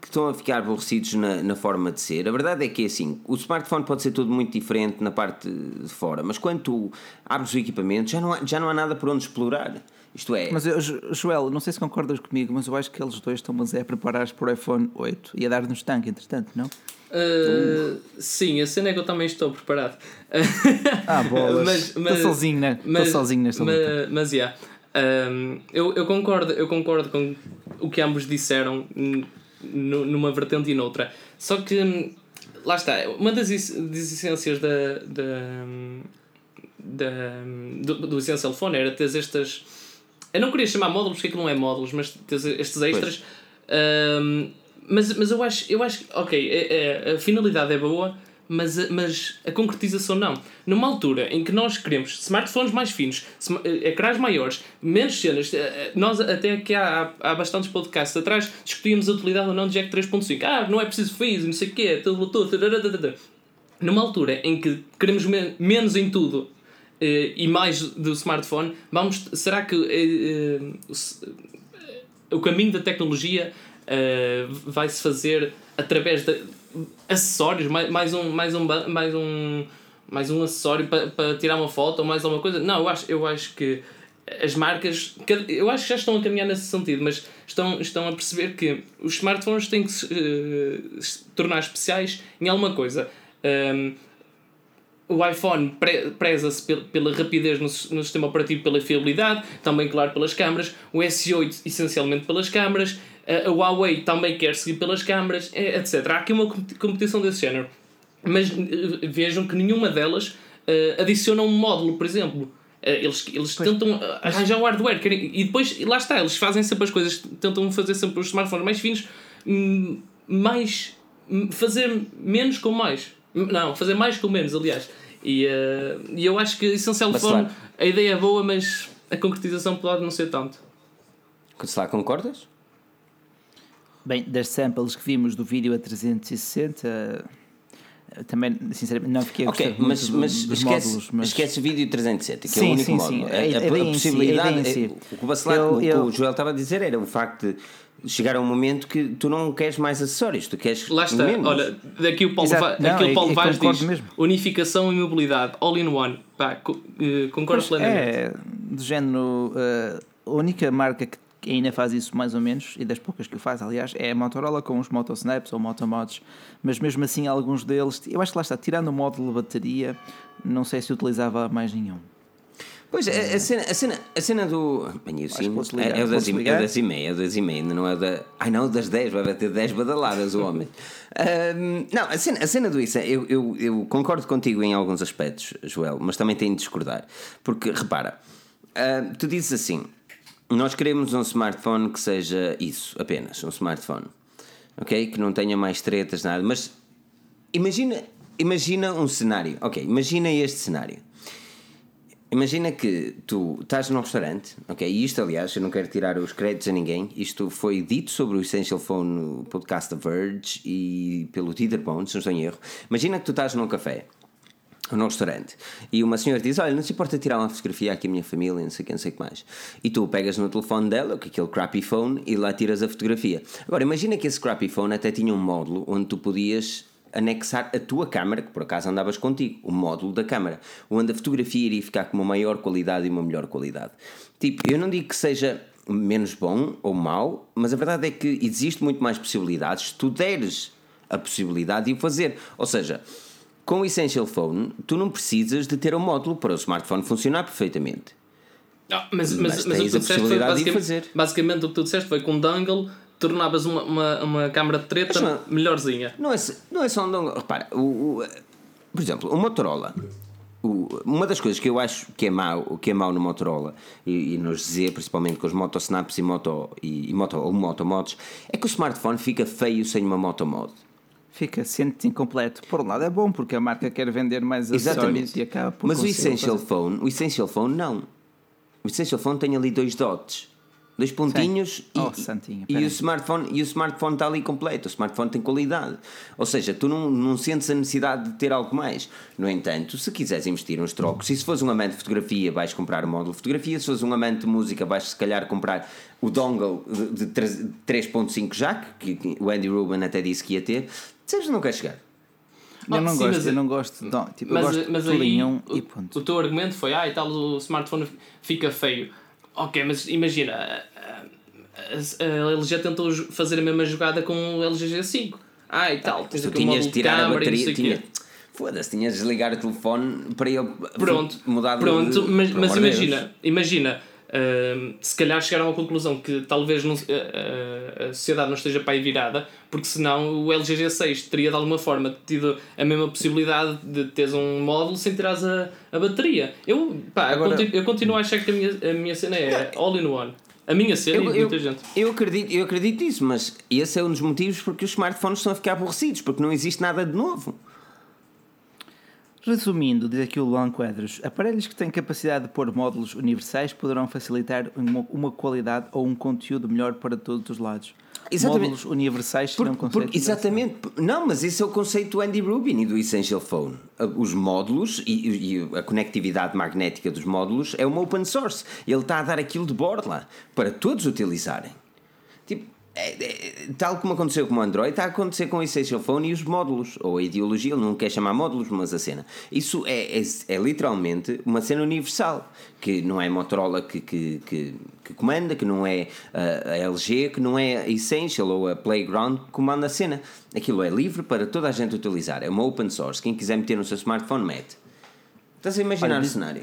que estão a ficar aborrecidos na, na, forma de ser. A verdade é que é assim: o smartphone pode ser tudo muito diferente na parte de fora, mas quando tu abres o equipamento já não há, já não há nada por onde explorar. Isto é. Mas Joel, não sei se concordas comigo, mas eu acho que eles dois estão mas é a preparar para o iPhone 8 e a dar-nos tanque, entretanto, não? Uh, sim, a cena é que eu também estou preparado. Ah, bolas. mas, mas, estou sozinho, né? Estou sozinho nesta mas, luta. Mas, yeah. Um, eu, eu, concordo, eu concordo com o que ambos disseram numa vertente e noutra. Só que hum, lá está, uma das, das essências da, da, da, do, do Essential Phone era ter estas eu não queria chamar módulos porque aquilo não é módulos, mas estes extras. Um, mas, mas eu acho, eu acho ok, é, é, a finalidade é boa, mas, mas a concretização não. Numa altura em que nós queremos smartphones mais finos, eh, ecrãs maiores, menos cenas, eh, eh, nós até que há, há bastantes podcasts atrás discutíamos a utilidade ou não de Jack 3.5. Ah, não é preciso Face, não sei o quê, tudo, tudo, numa altura em que queremos menos em tudo e mais do smartphone, vamos, será que uh, o, o caminho da tecnologia vai se fazer através de acessórios, mais, mais um mais um mais um mais um acessório para, para tirar uma foto ou mais alguma coisa? Não, eu acho, eu acho que as marcas, eu acho que já estão a caminhar nesse sentido, mas estão, estão a perceber que os smartphones têm que se, uh, se tornar especiais em alguma coisa. Um, o iPhone preza-se pela rapidez no, no, sistema operativo, pela fiabilidade, também, claro, pelas câmaras. O S8, essencialmente pelas câmaras. A Huawei também quer seguir pelas câmaras, etc. Há aqui uma competição desse género. Mas eh, vejam que nenhuma delas uh, adiciona um módulo, por exemplo. Uh, eles eles tentam arranjar o hardware querem, e depois, lá está, eles fazem sempre as coisas, tentam fazer sempre os smartphones mais finos, hum, mais. Hum, fazer menos com mais. Não, fazer mais com menos, aliás. E, uh, e eu acho que Essential Phone, a ideia é boa, mas a concretização pode não ser tanto. Se lá concordas? Bem, das samples que vimos do vídeo a 360, eh, também, sinceramente, não fiquei a okay, mas, mas, dos esquece, módulos, mas esquece o vídeo 360, que sim, é o único sim, módulo. Sim. A, a, a, a possibilidade, si, si. o que o, eu, eu, o Joel estava a dizer era o facto de chegar a um momento que tu não queres mais acessórios, tu queres Lá está, menos. olha, daqui o Paulo, Va não, aqui o Paulo é, Vaz diz mesmo. unificação e mobilidade, all in one. Pá, eh, concordo plenamente. É, do género, uh, a única marca que ainda faz isso mais ou menos, e das poucas que o faz, aliás, é a Motorola com os Motosnaps ou Motomods, mas mesmo assim alguns deles, eu acho que lá está, tirando o módulo de bateria, não sei se utilizava mais nenhum. Pois, a, a, cena, a, cena, a cena do. Bem, sim, é, é, o das, é das e meia, é o das e meia, ainda não é da. Ai não, das 10, vai ter 10 badaladas o homem. um, não, a cena, a cena do isso, eu, eu, eu concordo contigo em alguns aspectos, Joel, mas também tenho de discordar. Porque, repara, uh, tu dizes assim: nós queremos um smartphone que seja isso, apenas, um smartphone. Ok? Que não tenha mais tretas, nada. Mas imagina, imagina um cenário. Ok, imagina este cenário Imagina que tu estás num restaurante, ok? E isto, aliás, eu não quero tirar os créditos a ninguém. Isto foi dito sobre o Essential Phone no podcast da Verge e pelo Teeter Bones, se não estou em erro. Imagina que tu estás num café ou num restaurante e uma senhora diz: Olha, não se importa tirar uma fotografia aqui à minha família, não sei o que, não sei o que mais. E tu pegas no telefone dela, é aquele crappy phone, e lá tiras a fotografia. Agora, imagina que esse crappy phone até tinha um módulo onde tu podias anexar a tua câmara, que por acaso andavas contigo, o módulo da câmara, onde a fotografia iria ficar com uma maior qualidade e uma melhor qualidade. Tipo, eu não digo que seja menos bom ou mau, mas a verdade é que existe muito mais possibilidades se tu deres a possibilidade de o fazer. Ou seja, com o Essential Phone, tu não precisas de ter um módulo para o smartphone funcionar perfeitamente. Ah, mas, mas, mas, mas o que tu disseste foi basicamente, basicamente o que tu disseste foi com um dangle tornavas uma, uma, uma câmara de treta não- melhorzinha. Não é, não é só um dongle. Repara, o, o- por exemplo, o Motorola. o- uma das coisas que eu acho que é mau, que é mau no Motorola e, e nos Z, principalmente com os Motosnaps e Moto, e, e moto, ou Motomods, é que o smartphone fica feio sem uma Motomod. Fica sente incompleto. Por um lado é bom, porque a marca quer vender mais acessórios Exatamente. e acaba por Mas o Essential fazer. Phone, o Essential Phone não. O Essential Phone tem ali dois dots, dois pontinhos e, Oh, santinho, e o smartphone e o smartphone está ali completo. O smartphone tem qualidade. Ou seja, tu não, não sentes a necessidade de ter algo mais. No entanto, se quiseres investir uns trocos, e se fores um amante de fotografia, vais comprar o módulo de fotografia, se fores um amante de música, vais se calhar comprar o dongle de, de 3 3.5 jack, que, o Andy Rubin até disse que ia ter. Sabes, não quer chegar. Eu Ah, não sim, gosto, mas- eu não gosto. Não, tipo, Mas, eu gosto mas aí um o, e ponto. o teu argumento foi, ah, e tal, o smartphone fica feio. Ok, mas imagina, a, a, a LG tentou fazer a mesma jogada com o LG G5. Ah, e tal, tens tu tinhas de tirar a e bateria. Tinha, foda-se, tinhas de desligar o telefone para ele Pronto, mudar de- pronto, mas, mas Deus. imagina, se calhar chegaram à conclusão que talvez não, a, a- a sociedade não esteja para aí virada, porque senão o LG G6 teria de alguma forma tido a mesma possibilidade de teres um módulo sem tirares a, a bateria. Eu, pá, Agora- continuo, eu continuo a achar que a minha, a minha cena é all in one. A minha cena Eu, e eu, muita gente. eu acredito, eu acredito nisso, mas esse é um dos motivos porque os smartphones estão a ficar aborrecidos, porque não existe nada de novo. Resumindo, diz aqui o Luan Quadros, aparelhos que têm capacidade de pôr módulos universais poderão facilitar uma, uma qualidade ou um conteúdo melhor para todos os lados. Exatamente. Módulos universais Por- não por- exatamente. Não, mas esse é o conceito do Andy Rubin e do Essential Phone. Os módulos e, e a conectividade magnética dos módulos é uma open source. Ele está a dar aquilo de borla para todos utilizarem. Tipo, é- é- tal como aconteceu com o Android, está a acontecer com o Essential Phone e os módulos. Ou a ideologia, ele não quer chamar módulos, mas a cena. Isso é, é, é literalmente uma cena universal. Que não é Motorola que, que, que, que comanda, que não é uh, a LG, que não é a Essential ou a Playground que comanda a cena. Aquilo é livre para toda a gente utilizar. É uma open source. Quem quiser meter no seu smartphone, mete. Estás a imaginar Olha, o cenário?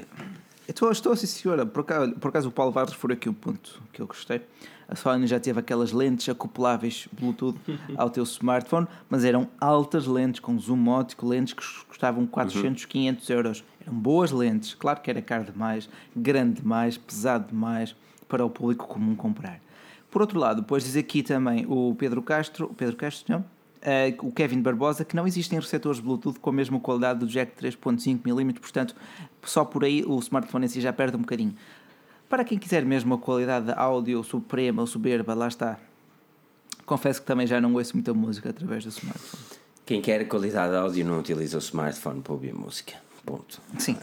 Estou, estou sim, senhora. Por acaso, por acaso o Paulo Vargas foi aqui um ponto que eu gostei. A Sony já teve aquelas lentes acopláveis Bluetooth ao teu smartphone, mas eram altas lentes com zoom óptico, lentes que custavam 400, 500 euros. Eram boas lentes. Claro que era caro demais, grande demais, pesado demais para o público comum comprar. Por outro lado, depois diz aqui também o Pedro Castro, o Pedro Castro, não? Eh, o Kevin Barbosa, que não existem receptores Bluetooth com a mesma qualidade do jack 3.5mm, portanto, só por aí o smartphone em si já perde um bocadinho. Para quem quiser mesmo a qualidade de áudio suprema ou soberba, lá está. Confesso que também já não ouço muita música através do smartphone. Quem quer qualidade de áudio não utiliza o smartphone para ouvir música. Ponto. Sim,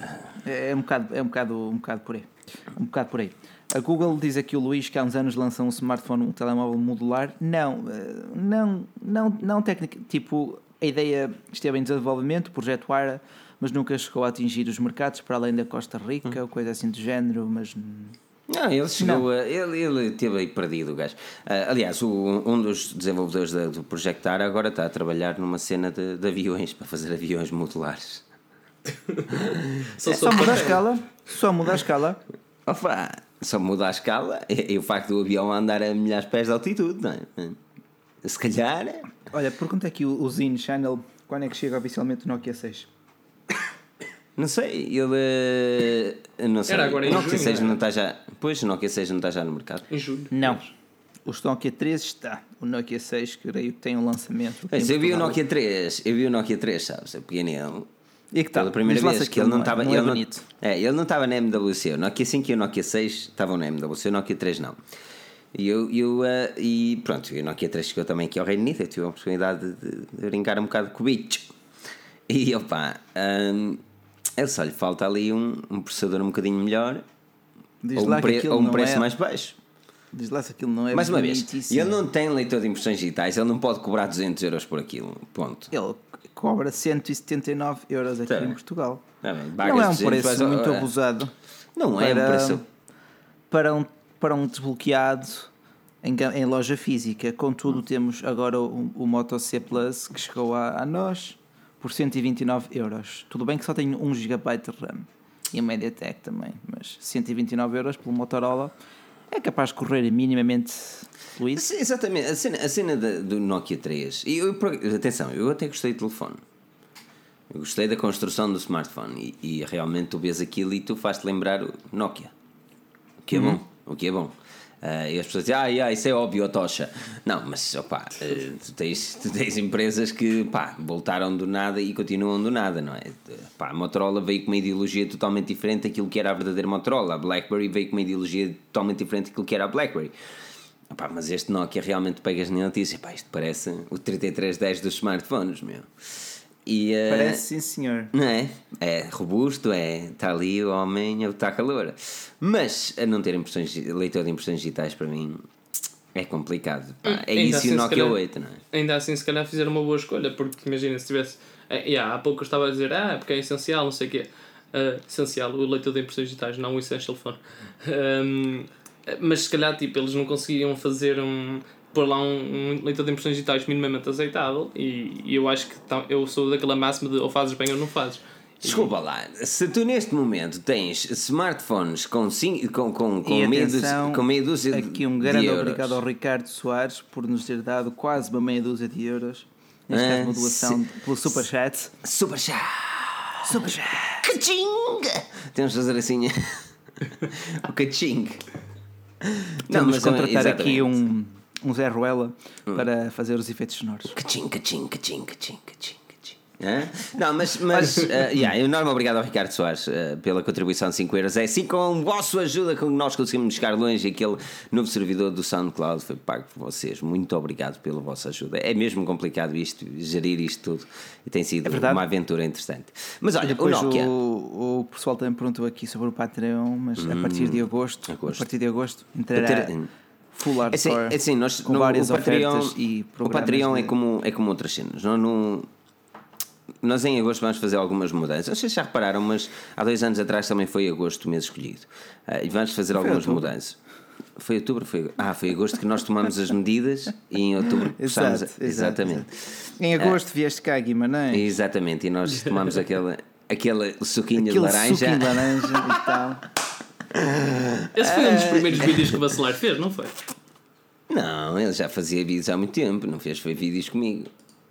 é um bocado, é um bocado, um bocado por aí. Um bocado por aí. A Google diz aqui o Luís que há uns anos lançou um smartphone, um telemóvel modular. Não, eh, não, não, não técnica. Tipo, a ideia esteve em desenvolvimento, o projeto ARA, mas nunca chegou a atingir os mercados para além da Costa Rica ou coisa assim do género. Mas Não, ele chegou Não. a. Ele, ele teve aí perdido o gajo. Ah, aliás, o, um dos desenvolvedores da- do Project ARA agora está a trabalhar numa cena de, de aviões, para fazer aviões modulares. Só é só muda a escala. Só muda a escala. Opa, só muda a escala e, e o facto do avião andar a milhares de pés de altitude, não é? Se calhar. Olha, pergunta aqui o, o Zine Channel quando é que chega oficialmente o Nokia 6. Não sei, ele. eh, Não sei. Era agora em o Nokia junho, 6 não é? não está já. Pois, o Nokia 6 não está já no mercado. Em julho. Não. O Nokia 3 está. O Nokia 6, creio que tem um lançamento. Mas em eu vi o. Nokia 3, eu vi o Nokia 3, sabes? Eu peguei nele. E que tal? Pela primeira vez que ele não é- estava. Não ele é bonito. é, ele não estava na MWC. O Nokia 5 e o Nokia 6 estavam na MWC, o Nokia 3 não. E eu, eu eh, e pronto, e o Nokia 3 chegou também aqui ao Reino Unido. Eu tive a oportunidade de, de- brincar um bocado com o bicho. E opa, hum, ele só lhe falta ali um, um processador um bocadinho melhor Diz ou um, pre- ou um não preço é, mais baixo. Diz lá se aquilo não é Mais uma vez, ele não tem leitor de impressões digitais, ele não pode cobrar 200 euros por aquilo. Ponto. Ele cobra 179 euros aqui Tá. em Portugal. Tá bem, Não pagas é um 200, preço muito abusado Não é um para, preço. para, um, para um desbloqueado em, em loja física. Contudo, temos agora o, o Moto C Plus que chegou a, a nós por 129 euros. Tudo bem que só tem 1 GB de RAM e a MediaTek também, mas 129 euros pelo Motorola é capaz de correr minimamente fluido. Sim, Exatamente, a cena, a cena da- do Nokia 3. E eu, atenção, eu até gostei do telefone. Eu gostei da construção do smartphone e, e realmente tu vês aquilo e tu faz-te lembrar o Nokia. O que é bom, o que é bom. Ah, e as pessoas dizem, ah, yeah, isso é óbvio, a tocha. Não, mas opá, eh, tu, tens, tu tens empresas que pá, voltaram do nada e continuam do nada, não é? Pá, a Motorola veio com uma ideologia totalmente diferente daquilo que era a verdadeira Motorola. A Blackberry veio com uma ideologia totalmente diferente daquilo que era a Blackberry. Opá, mas este Nokia realmente pegas e dizes, pá, isto parece o 3310 dos smartphones, meu. E, eh, Parece sim, senhor. não é? É robusto, é. Está ali o homem a botar calor. Mas a não ter impressões, leitor de impressões digitais para mim é complicado. pá. É Ainda isso e assim, o se Nokia calhar- 8, não é? Ainda assim, se calhar fizeram uma boa escolha, porque imagina se tivesse. É, yeah, há pouco eu estava a dizer, ah, porque é essencial, não sei o quê. Ah, essencial, o leitor de impressões digitais, não o Essential Phone. Ahm, mas se calhar tipo, eles não conseguiam fazer um. Pôr lá um, um leitor de impressões digitais minimamente aceitável e, e eu acho que tá- eu sou daquela máxima de ou fazes bem ou não fazes. Desculpa lá, se tu neste momento tens smartphones com, cinco, com, com, com, e meia, dúzia, com meia dúzia aqui um de grande euros. obrigado ao Ricardo Soares por nos ter dado quase uma meia dúzia de euros. Neste Ah, caso, uma doação sim. pelo Superchat. Super chat! Superchat! Caching! Temos de fazer assim o caching. Temos de é- contratar aqui exatamente. um, um Zé Ruela para fazer os efeitos sonoros. Cachim, cachim, cachim, cachim, cachim. Hã? Não, mas, mas uh, yeah, enorme obrigado ao Ricardo Soares uh, pela contribuição de 5 euros. É assim com a vossa ajuda que nós conseguimos chegar longe. Aquele novo servidor do SoundCloud foi pago por vocês. Muito obrigado pela vossa ajuda. É mesmo complicado isto, gerir isto tudo. E tem sido verdade. uma aventura interessante. Mas olha, o depois Nokia. o, o pessoal também perguntou aqui sobre o Patreon, mas a partir de agosto, Hum, agosto. a partir de agosto entrará ter- full É assim, é assim, nós, com no- várias o Patreon, ofertas e o Patreon é, de- como, é como outras cenas. Nós, não, nós em agosto vamos fazer algumas mudanças. Não sei se já repararam, mas há dois anos atrás também foi agosto o mês escolhido. Ah, e vamos fazer algumas outubro. mudanças. Foi outubro? Foi, ah, foi agosto que nós tomamos as medidas e em outubro começámos. Exato, a- exato, exatamente. Em agosto vieste cá, Guimarães. Exatamente. E nós tomamos aquele, aquele suquinho Aquele de laranja. suquinho de laranja e tal. Esse foi um Ah. dos primeiros vídeos que o Bacelar fez, não foi? Não, ele já fazia vídeos há muito tempo, não fez foi vídeos comigo.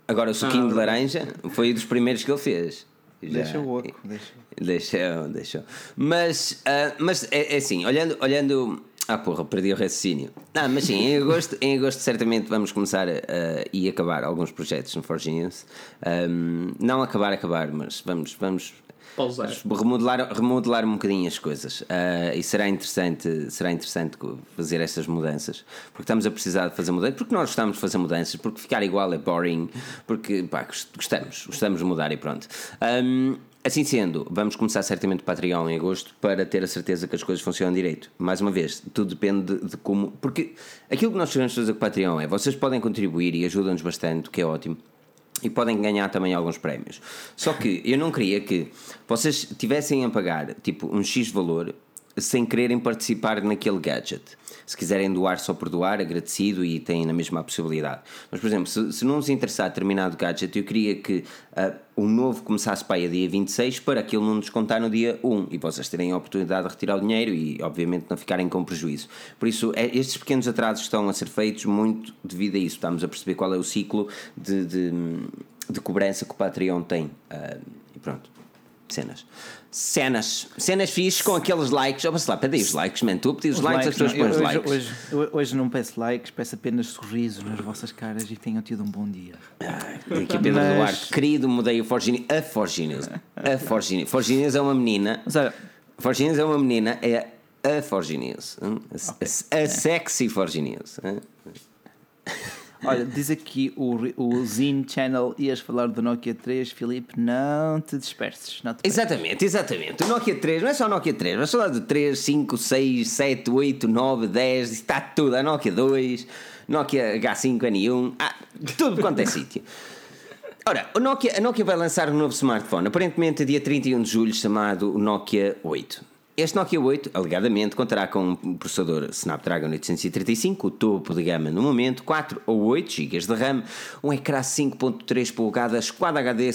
Agora o suquinho Ah, de laranja foi um dos primeiros que ele fez. Já- Deixa o oco, deixa. Deixou, deixou. Mas, ah, mas é, é assim, olhando, olhando. Ah, porra, perdi o raciocínio. Ah, mas sim, em agosto, em agosto certamente vamos começar a, a- e acabar alguns projetos no Forge News. Ahm, não acabar, acabar, mas vamos, vamos Pausar. remodelar, remodelar um bocadinho as coisas. Ah, e será interessante, será interessante fazer estas mudanças. Porque estamos a precisar de fazer mudanças. Porque nós gostamos de fazer mudanças. Porque ficar igual é boring. Porque pá, gost- gostamos, gostamos de mudar e pronto. Ahm, assim sendo, vamos começar certamente o Patreon em agosto para ter a certeza que as coisas funcionam direito. Mais uma vez, tudo depende de, de como porque aquilo que nós queremos fazer com o Patreon é vocês podem contribuir e ajudam-nos bastante, o que é ótimo e podem ganhar também alguns prémios. Só que eu não queria que vocês tivessem a pagar tipo um X valor sem quererem participar naquele gadget. Se quiserem doar só por doar, agradecido e têm na mesma a possibilidade. Mas, por exemplo, se, se não nos interessar determinado gadget, eu queria que ah, o novo começasse para aí a dia 26 para aquilo não descontar no dia 1 e vocês terem a oportunidade de retirar o dinheiro e, obviamente, não ficarem com prejuízo. Por isso, é- estes pequenos atrasos estão a ser feitos muito devido a isso. Estamos a perceber qual é o ciclo de, de, de cobrança que o Patreon tem. Ah, e pronto. Cenas. Cenas. Cenas fixes com aqueles likes. Oh, lá, pede aí os likes, man. Tu pedir os, Os likes, as pessoas põem os likes. Hoje, hoje, hoje não peço likes, peço apenas sorrisos nas vossas caras e tenham tido um bom dia. Ai, Aqui Pedro Mas- Duarte, querido, mudei o Forgini. A Forginius. A Forginius. Forginius é uma menina. Olha, Forginius é uma menina, é a Forginius. hum? A, a- a sexy Forginius. Olha, diz aqui o, o Zine Channel, ias falar do Nokia 3, Filipe, não te disperses. Não te. Exatamente, exatamente. O Nokia 3, não é só o Nokia 3, mas falar de 3, 5, 6, 7, 8, 9, 10, isso está tudo. A Nokia 2, Nokia H5, N1, ah, tudo quanto é sítio. Ora, o Nokia, a Nokia vai lançar um novo smartphone, aparentemente dia 31 de julho, chamado Nokia 8. Este Nokia 8, alegadamente, contará com um processador Snapdragon 835, o topo de gama no momento, 4 ou 8 GB de RAM, um ecrã 5.3 polegadas Quad HD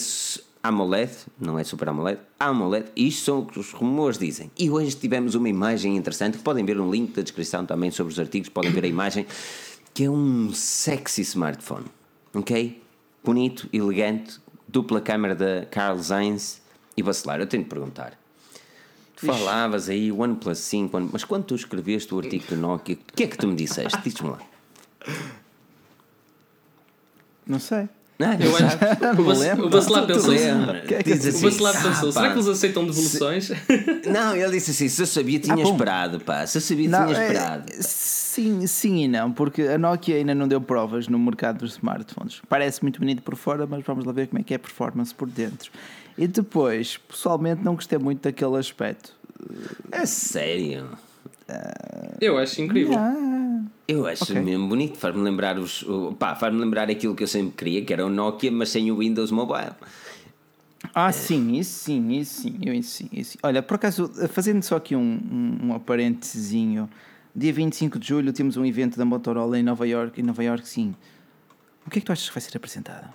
AMOLED, não é Super AMOLED, AMOLED, isto são o que os rumores dizem. E hoje tivemos uma imagem interessante, podem ver um link da descrição também sobre os artigos, podem ver a imagem, que é um sexy smartphone, ok? Bonito, elegante, dupla câmera da Carl Zeiss e vacilar. Eu tenho de perguntar. Tu falavas aí OnePlus 5, mas quando tu escreveste o artigo do Nokia, o que é que tu me disseste? Diz-me lá. Não sei. Não, Eu acho Não o o Bacelar pensou. Que é que Diz O assim, Bacelar "Ah, pensou, será que eles aceitam devoluções? Não, ele disse assim: se eu sabia, tinha Ah, esperado, pá. Se eu sabia, Não, tinha é, esperado. sim, sim e não, porque a Nokia ainda não deu provas no mercado dos smartphones. Parece muito bonito por fora, mas vamos lá ver como é que é a performance por dentro. E depois, pessoalmente, não gostei muito daquele aspecto. É sério. Eu acho incrível. Ah, Eu acho Ok. mesmo bonito. Faz-me lembrar os. Pá, faz-me lembrar aquilo que eu sempre queria, que era o Nokia, mas sem o Windows Mobile. ah, sim, isso sim, isso sim, eu, isso sim, isso sim. Olha, por acaso, fazendo só aqui um, um, um aparentezinho, dia 25 de julho temos um evento da Motorola em Nova York, em Nova York, sim. O que é que tu achas que vai ser apresentado?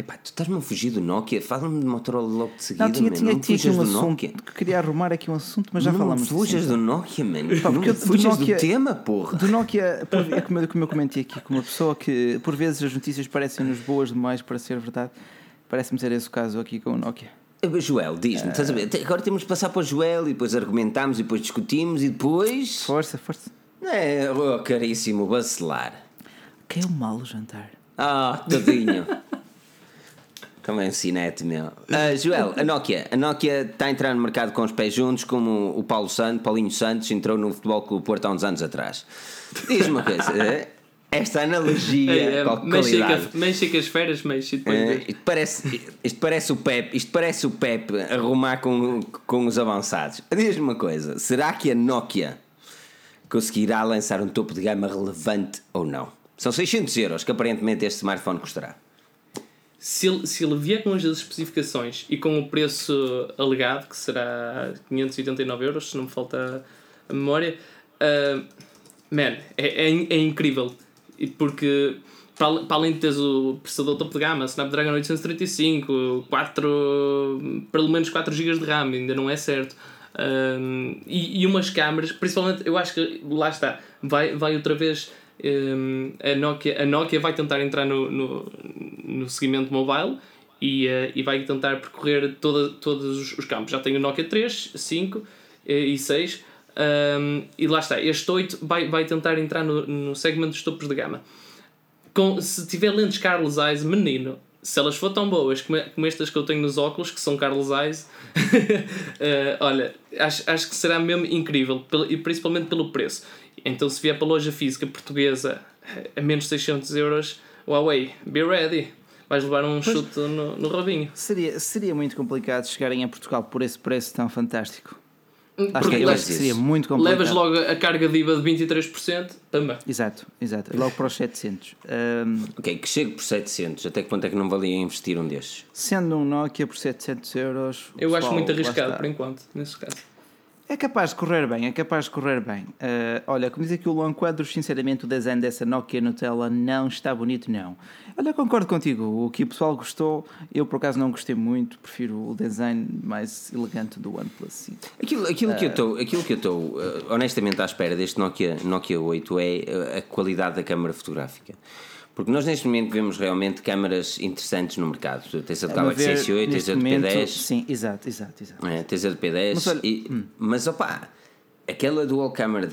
Epá, tu estás-me a fugir do Nokia? Fala-me de Motorola logo de seguida, Não, tinha, man. tinha, não tinha aqui um do assunto. Nokia. que Queria arrumar aqui um assunto, mas já não falamos me disso, fujas do Nokia, mano. Pá, não fujas Nokia- do tema, porra. Do Nokia, por- é como, eu- como eu comentei aqui com uma pessoa que por vezes as notícias parecem-nos boas demais para ser verdade. Parece-me ser esse o caso aqui com o Nokia. Eh, Joel, diz-me, estás a ver? Agora temos de passar para o Joel e depois argumentamos e depois discutimos e depois. Força, força. É, oh, caríssimo, bacelar. Que é o mal o jantar? Ah, tadinho. Como é um cinete, meu. Ah, Joel, a Nokia. A Nokia está a entrar no mercado com os pés juntos, como o Paulo Santos, Paulinho Santos entrou no Futebol Clube Porto há uns anos atrás. Diz-me uma coisa. eh, Esta analogia É, é, mexe, com a- mexe com as férias, mexe depois Eh, isto, parece, isto parece o Pep, isto parece o Pep arrumar com, com os avançados. Diz-me uma coisa: será que a Nokia conseguirá lançar um topo de gama relevante ou não? São 600 euros que aparentemente este smartphone custará. Se ele, se ele vier com as especificações e com o preço alegado, que será 589 euros, se não me falta a memória, ah, man, é, é, é incrível. Porque, para, para além de teres o processador topo de gama, Snapdragon 835, 4, pelo menos 4 GB de RAM, ainda não é certo. Um, e, e umas câmaras, principalmente, eu acho que lá está, vai, vai outra vez. Um, a, Nokia, a Nokia vai tentar entrar no, no, no segmento mobile e, eh, e vai tentar percorrer toda, todos os, os campos. Já tem o Nokia 3, 5 eh, e 6. um, e lá está, este 8 vai, vai tentar entrar no, no segmento dos topos de gama. Com, se tiver lentes Carlos Eyes, menino, se elas for tão boas como, como estas que eu tenho nos óculos, que são Carlos Eyes, eh, olha, acho, acho que será mesmo incrível, pelo- e principalmente pelo preço. Então, se vier para a loja física portuguesa a menos de 600 euros, Huawei, be ready. Vais levar um chute no, no rabinho. Seria, seria muito complicado chegarem a Portugal por esse preço tão fantástico. Acho Porque que, eu acho levas que seria muito complicado. Levas logo a carga de IVA de 23%, pamba. Exato, exato. Logo para os 700. Ahm, Ok, que chegue por 700. Até que ponto é que não valia investir um destes? sendo um Nokia por 700 euros. Eu acho pessoal, muito lá arriscado, por enquanto, nesse caso. É capaz de correr bem, é capaz de correr bem. Ah, olha, como diz aqui o Luan Quadros, sinceramente o design dessa Nokia Nutella não está bonito, não. Olha, concordo contigo, o que o pessoal gostou, eu por acaso não gostei muito, prefiro o design mais elegante do OnePlus 5. Aquilo, aquilo que eu estou, aquilo que eu estou eh, honestamente à espera deste Nokia, Nokia 8 é eh, a qualidade da câmara fotográfica. Porque nós neste momento vemos realmente câmaras interessantes no mercado. Tens a do Galaxy ver, S8, tens a do momento, P10, Sim, exato, exato, exato. é, tens a do P10. Mas olha- e- hum. Mas opá, aquela dual câmara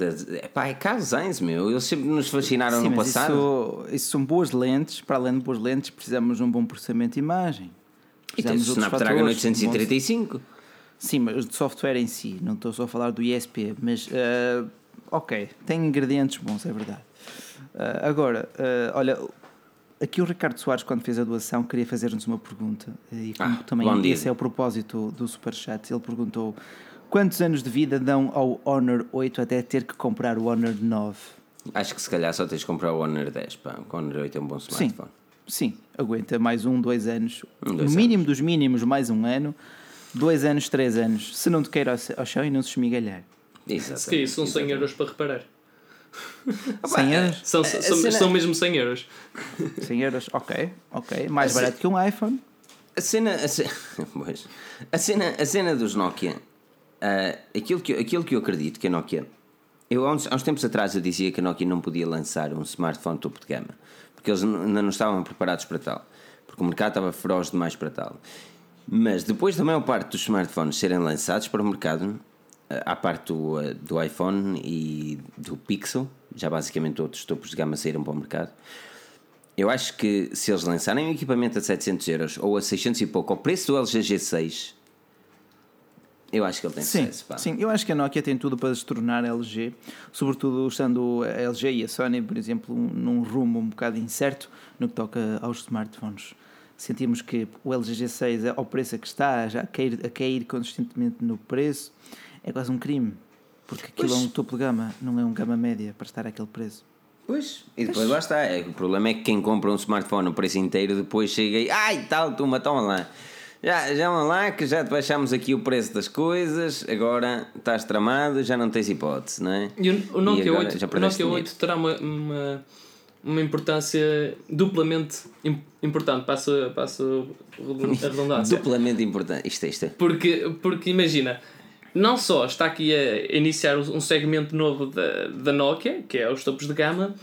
é Carlos Sainz, meu. Eles sempre nos fascinaram Sim, no passado. isso, isso são boas lentes, para além de boas lentes, precisamos de um bom processamento de imagem. E Precisamos tens de o Snapdragon fatores, bons- 835. Sim, mas de software em si, não estou só a falar do ISP, mas ah, ok, tem ingredientes bons, é verdade. Ah, agora, ah, olha, aqui o Ricardo Soares, quando fez a doação, queria fazer-nos uma pergunta, e como Ah, também bom dia. esse é o propósito do Superchat, ele perguntou quantos anos de vida dão ao Honor 8 até ter que comprar o Honor 9? Acho que se calhar só tens de comprar o Honor 10. Pá. O Honor 8 é um bom Sim, smartphone. sim, aguenta mais um, dois anos, Um, no dois mínimo dos mínimos, mais um ano, dois anos, três anos, se não te queira ao chão e não se esmigalhar. Exatamente. Se são 100 exatamente. euros para reparar. 100 euros? São, A- a são, cena- são mesmo 100 euros. 100 euros, ok, ok. Mais Assim- barato que um iPhone. A cena. A cena, pois, a cena, a cena dos Nokia. Uh, aquilo, que, aquilo que eu acredito que a Nokia. Eu, há uns, há uns tempos atrás eu dizia que a Nokia não podia lançar um smartphone topo de gama porque eles ainda não estavam preparados para tal, porque o mercado estava feroz demais para tal. Mas depois da maior parte dos smartphones serem lançados para o mercado, à parte do, do iPhone e do Pixel, já basicamente outros topos de gama saíram para o mercado. Eu acho que se eles lançarem um equipamento a 700 euros ou a 600 e pouco, ao preço do LG G6, eu acho que ele tem sim, sucesso. Pá. Sim, eu acho que a Nokia tem tudo para se tornar LG, sobretudo estando a LG e a Sony, por exemplo, num rumo um bocado incerto no que toca aos smartphones. Sentimos que o LG G6, ao preço a que está, já a cair, a cair consistentemente no preço, é quase um crime. Porque aquilo Pois. é um topo de gama, não é um gama média para estar àquele preço. Pois, e depois lá está. É, o problema é que quem compra um smartphone no preço inteiro depois chega e ai tal, toma, toma lá. Já, já vão lá que já te baixamos aqui o preço das coisas, agora estás tramado, já não tens hipótese, não é? E o, o Nokia, agora 8, já o Nokia 8 terá uma, uma, uma importância duplamente im- importante, passo, passo a redundância. Duplamente importante. Isto é isto. é. Porque, porque imagina, não só está aqui a iniciar um segmento novo da, da Nokia, que é os topos de gama,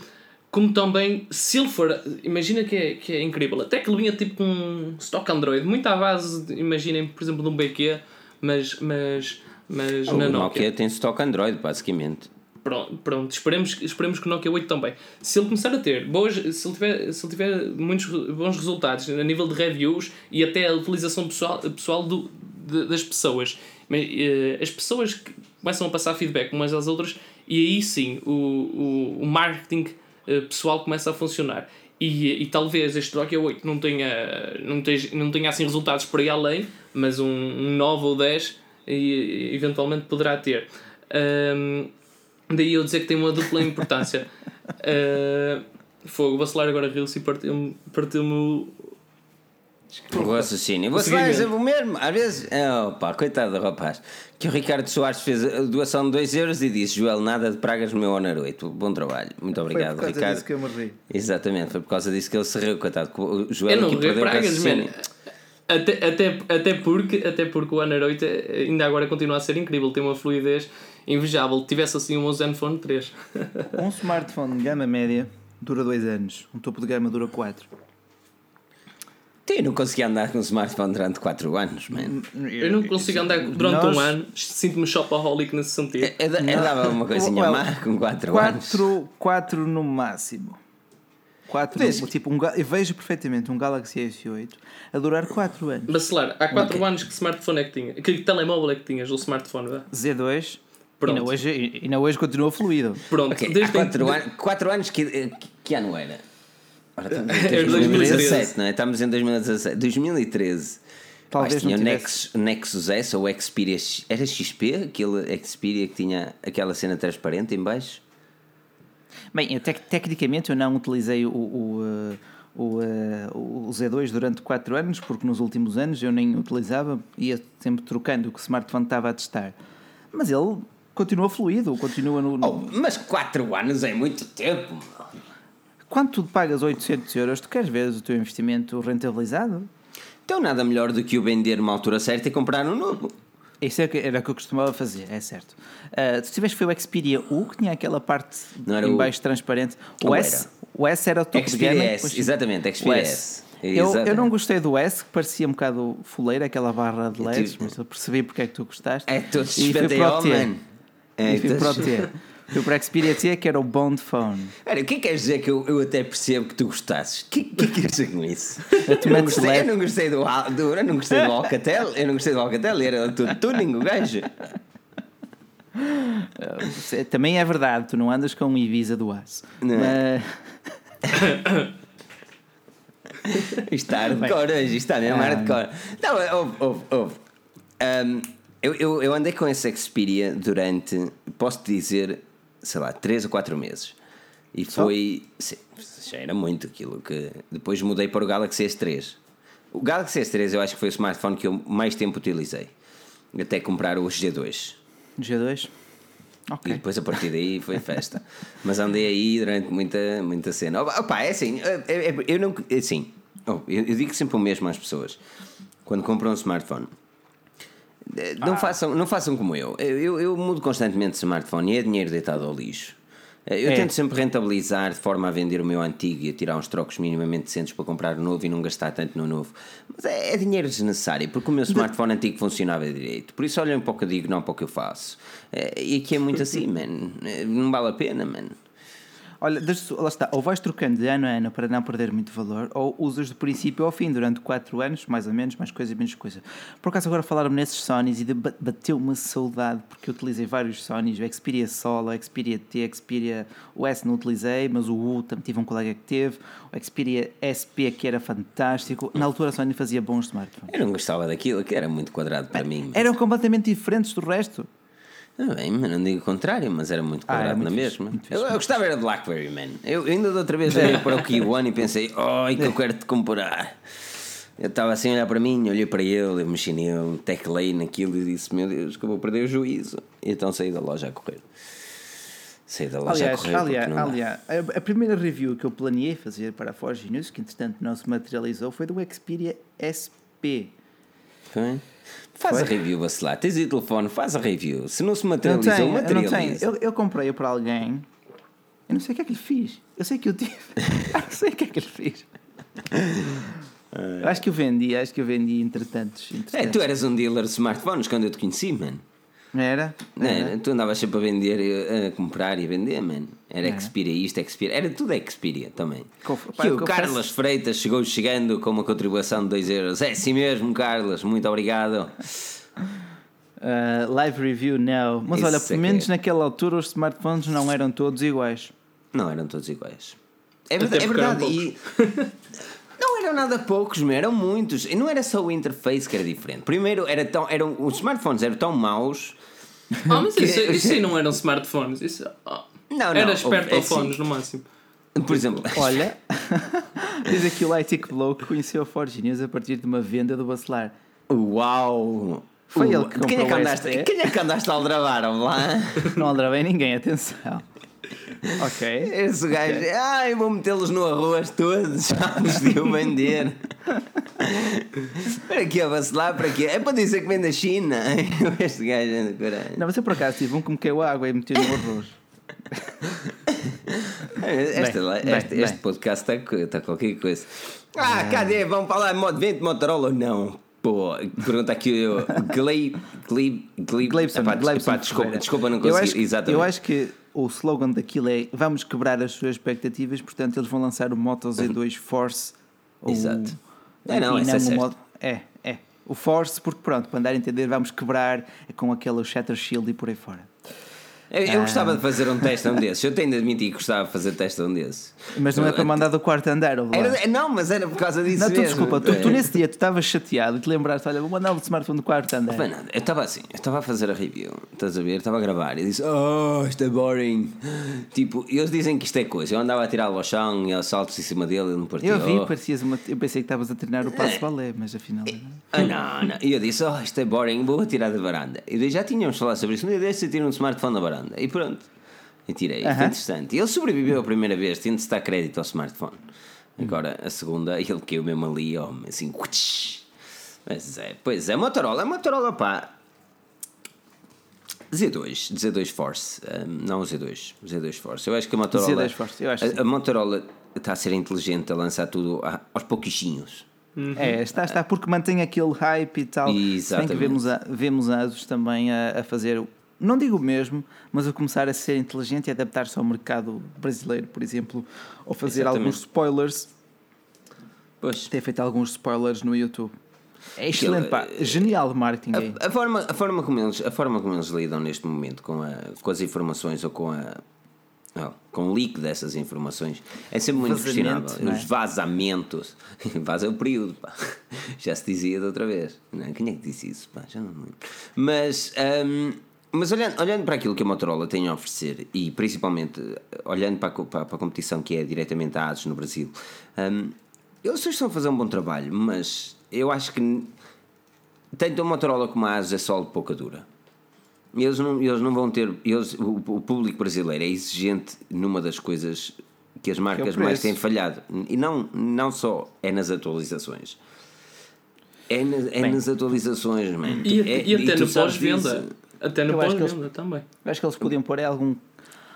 como também, se ele for, imagina que é, que é incrível, até que ele vinha tipo com um stock Android, muito à base, de, imaginem, por exemplo, de um BQ, mas, mas, mas na Nokia Nokia. tem stock Android, basicamente. Pronto, pronto esperemos, esperemos que o Nokia 8 também. Se ele começar a ter boas, se ele tiver, se ele tiver muitos bons resultados a nível de reviews e até a utilização pessoal, pessoal do, de- das pessoas, mas, eh, as pessoas que começam a passar feedback umas às outras e aí sim o, o, o marketing eh, pessoal começa a funcionar. E, e talvez este Nokia 8 não tenha, não, tenha, não tenha assim resultados por aí além, mas um, um 9 ou 10 e, eventualmente poderá ter. Ahm, Daí eu dizer que tem uma dupla importância. uh, fogo, vou acelerar agora Reels e partiu-me partiu o. O raciocínio. Você vai dizer o mesmo. Às vezes, oh, pá, coitado do rapaz. Que o Ricardo Soares fez a doação de 2 euros e disse: Joel, nada de pragas no meu Honor 8. Bom trabalho. Muito obrigado, Foi por causa Ricardo. disso que eu me ri. Exatamente, foi por causa disso que ele se riu, coitado. O Joel Eu não aqui perdeu o pragas, raciocínio. man. Até, até, até, porque, até porque o Honor 8 ainda agora continua a ser incrível, tem uma fluidez invejável. Tivesse assim um Zenfone 3. Um smartphone de gama média dura 2 anos, um topo de gama dura 4. Eu não consegui andar com um smartphone durante 4 anos, man. Eu não consigo andar durante Nós- um ano, sinto-me shopaholic nesse sentido. Eu, eu, eu dava uma coisinha Well, má com 4 anos. 4, 4 no máximo. 4 Vês? tipo, um, ga- eu vejo perfeitamente um Galaxy S8 a durar 4 anos. Bacelar, há 4 anos que smartphone é que tinha? Que telemóvel é que tinhas? O smartphone, vá? Z2 Pronto. ainda hoje, e ainda hoje continua fluido. Pronto, Ok, há desde 4 anos, quatro anos que, que ano era? Ora, estamos em Era 2017, não é? Estamos em 2017. 2013. Talvez tinha o. Nexus, Nexus S ou Xperia. Era XP? Aquele Xperia que tinha aquela cena transparente em baixo? Bem, eu tec- tecnicamente eu não utilizei o, o, uh, o, uh, o Z2 durante 4 anos, porque nos últimos anos eu nem utilizava, ia sempre trocando o que o smartphone estava a testar. Mas ele continua fluido, continua no. no- Oh, mas 4 anos é muito tempo. Quando tu pagas 800 euros, tu queres ver o teu investimento rentabilizado? Então nada melhor do que o vender numa altura certa e comprar um novo. Isso é era o que eu costumava fazer, é certo. Uh, tu tiveste foi o Xperia U, que tinha aquela parte Não era em o- baixo transparente. O Ou S, era? o S era o topo de Xperia gama. S, exatamente, Xperia S. S. Eu, eu não gostei do S, que parecia um bocado fuleira, aquela barra de LEDs, tive- mas eu percebi porque é que tu gostaste. É todo E fui suspeito para o T. mano. É E fui todo para o suspeito. T. Fui para o Xperia T, que era o Bond Phone. Olha, o que é que queres dizer que eu, eu até percebo que tu gostasses? O que, que é que queres dizer com isso? Eu não, gostei, eu não gostei do, Al- do eu não gostei do Alcatel, eu não gostei do Alcatel, era tudo tuning o gajo. Você- Também é verdade, tu não andas com um Ibiza do aço. Não. Mas, Isto está hardcore hoje, isto está mesmo Ah. hardcore. Não, ouve, ouve, ouve. Um, eu, eu, eu andei com esse Xperia durante, posso dizer, sei lá, 3 ou 4 meses. E foi. Sim, já era muito aquilo que. Depois mudei para o Galaxy S3. O Galaxy S3 eu acho que foi o smartphone que eu mais tempo utilizei. Até comprar o G2. G2? E Ok. depois a partir daí foi festa. Mas andei aí durante muita, muita cena. Opa, é assim, eu não. é Assim, oh, eu digo sempre o mesmo às pessoas. quando compram um smartphone. Não, façam, não façam como eu. Eu, eu. eu mudo constantemente de smartphone e é dinheiro deitado ao lixo. Eh, Eu É. tento sempre rentabilizar de forma a vender o meu antigo e a tirar uns trocos minimamente decentes para comprar o novo e não gastar tanto no novo. Mas é, é dinheiro desnecessário porque o meu smartphone antigo funcionava direito. Por isso olhem para o que eu digo, não para o que eu faço. Eh, E aqui é muito assim, man. Eh, Não vale a pena, man. Olha, lá está, ou vais trocando de ano a ano para não perder muito valor, ou usas do princípio ao fim durante 4 anos, mais ou menos, mais coisa, menos coisa. Por acaso agora falaram nesses Sonys e bateu uma saudade, porque eu utilizei vários Sonys, o Xperia Solo, o Xperia T, o Xperia o S não utilizei, mas o U também tive um colega que teve, o Xperia SP que era fantástico. Na altura a Sony fazia bons smartphones. Eu não gostava daquilo, que era muito quadrado para mim. Eram completamente diferentes do resto. Ah, bem, mas não digo o contrário, mas era muito Ah, era quadrado muito na fixe, mesma. eu, eu gostava era de Blackberry, man. Eu ainda da outra vez olhei para o Kiwan e pensei, ai que eu quero te comprar. Eu estava assim a olhar para mim, olhei para ele, eu mexi nele, teclei naquilo e disse, meu Deus, que eu vou perder o juízo. E então saí da loja a correr. Saí da loja a Aliás, correr. porque aliás, aliás a, a primeira review que eu planeei fazer para a Forge News, que entretanto não se materializou, foi do Xperia SP. Foi? Faz Foi? a review, vacilar. Tens aí o telefone, faz a review. Se não se Eu não tenho, eu não tenho. materializa. Eu, eu comprei-o para alguém. Eu não sei o que é que lhe fiz. Eu sei que eu tive. eu não sei o que é que lhe fiz. Eu acho que eu vendi, acho que eu vendi entretanto. É, entretanto. tu eras um dealer de smartphones quando eu te conheci, man. Não era? Não, Era. era? Tu andavas sempre a vender, eh, a comprar e a vender, man. Era Xperia isto, Xperia. Era tudo Xperia também. Conf- pá, E o confesso- Carlos Freitas chegou chegando com uma contribuição de 2 euros. É assim mesmo, Carlos. Muito obrigado. Uh, live review, não. Mas Isso olha, é que pelo menos é. naquela altura os smartphones não eram todos iguais. Não eram todos iguais. É verdade. É verdade. E... Não eram nada poucos, meu, eram muitos. E não era só o interface que era diferente. Primeiro, era tão, eram, os smartphones eram tão maus. Ah, mas isso, Que- isso aí não eram smartphones. Isso, ah, Não, não. era é espertofones assim. no máximo. Por exemplo, Olha, diz aqui o Lightic Blow que conheceu a Forge News a partir de uma venda do Bacelar. uau! Foi Uau. ele que quem é que comprou andaste, este, é? Quem é que andaste a aldrabar lá? Não aldrabei ninguém, atenção. Ok. Esse gajo, ai, vou metê-los no arroz todos, já os deu vender. para que a vacilar? Para quê? É para dizer que vem da China. Este gajo anda caralho. Não, mas eu por acaso tive um que me caiu água e meteu no arroz. Este, Bem, este, bem, este bem. podcast está, está qualquer coisa. Ah, cadê? Vão falar de Mod 20 Motorola ou não? Pô, pergunta aqui des- Glebson epá, desculpa, desculpa, não eu consegui. acho, que- Exatamente. eu acho que o slogan daquilo é vamos quebrar as suas expectativas, portanto eles vão lançar o Moto Z2 Force. ou- Exato. É, não, e essa é o certo. Moto- é, é. O Force, porque pronto, para andar a entender, vamos quebrar com aquele Shatter Shield e por aí fora. Eu, eu gostava de fazer um teste a um desses. Eu tenho de admitir que gostava de fazer teste a um desses. Mas não é para mandar do quarto andar. Era- não, mas era por causa disso Não, tu, desculpa, tu, tu É. nesse dia tu estavas chateado e te lembraste, olha, vou mandar o smartphone do quarto andar. Não foi nada. Eu estava assim, eu estava a fazer a review, estás a ver? Estava a gravar e disse: Oh, isto é boring. Tipo, eles dizem que isto é coisa. Eu andava a tirá-lo ao chão e aos saltos em cima dele, ele não partiu. Eu vi, parecias uma. Eu pensei que estavas a treinar o passo balé, mas afinal. não. Ah, não, não. E eu disse: Oh, isto é boring, vou tirar da varanda. E já tínhamos falado sobre isso. Um dia desse eu tiro um smartphone da varanda. E pronto. E tirei. Foi Aham. interessante. Ele sobreviveu a primeira vez, tinha de dar crédito ao smartphone. Agora, a segunda, ele caiu mesmo ali, ó, assim. Mas é, pois é, Motorola. É Motorola, pá. Z2, Z2 Force, um, não o Z2, o Z2 Force. Eu acho que a Motorola, Z2 Force, eu acho a, a Motorola está a ser inteligente a lançar tudo a- aos pouquinhos. É, está, está, porque mantém aquele hype e tal. Se bem que Exatamente. vemos a, vemos a Asus também a, a fazer, não digo o mesmo, mas a começar a ser inteligente e adaptar-se ao mercado brasileiro, por exemplo, ou fazer Exatamente. alguns spoilers. Pois. Tem feito alguns spoilers no YouTube. É excelente, pá. eh, Genial marketing aí. A, a forma, a, forma como eles, a forma como eles lidam neste momento com, a, com as informações ou com a. não, com o leak dessas informações é sempre muito questionável. não é? Os vazamentos. Vaza o período, pá. Já se dizia de outra vez. Não, quem é que disse isso? Pá, já não me lembro. Mas, hum, mas olhando, olhando para aquilo que a Motorola tem a oferecer e principalmente eh, olhando para a, para, a competição que é diretamente a ASUS no Brasil, hum, eles estão a fazer um bom trabalho, mas eu acho que tanto a Motorola como a ASUS é só de pouca dura. Eles não, eles não vão ter. Eles, o, o público brasileiro é exigente numa das coisas que as marcas mais preço. têm falhado. E não, não só é nas atualizações. É, na- é Bem. nas atualizações, mano. E, É- e até no pós-venda. Até no pós-venda também. Eu acho que eles podiam pôr é algum,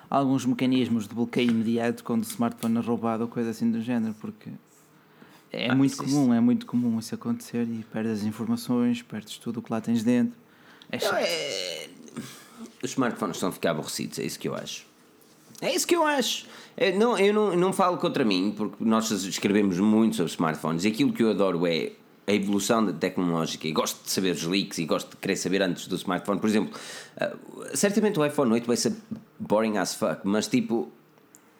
alguns mecanismos de bloqueio imediato quando o smartphone é roubado ou coisa assim do género, porque é Ah, muito isso- comum, é muito comum isso acontecer e perdes as informações, perdes tudo o que lá tens dentro. É chato. Os smartphones estão a ficar aborrecidos, é isso que eu acho. É isso que eu acho. É, não, eu não, não falo contra mim, porque nós escrevemos muito sobre smartphones e aquilo que eu adoro é a evolução da tecnológica e gosto de saber os leaks e gosto de querer saber antes do smartphone. Por exemplo, ah, certamente o iPhone 8 vai ser boring as fuck, mas tipo,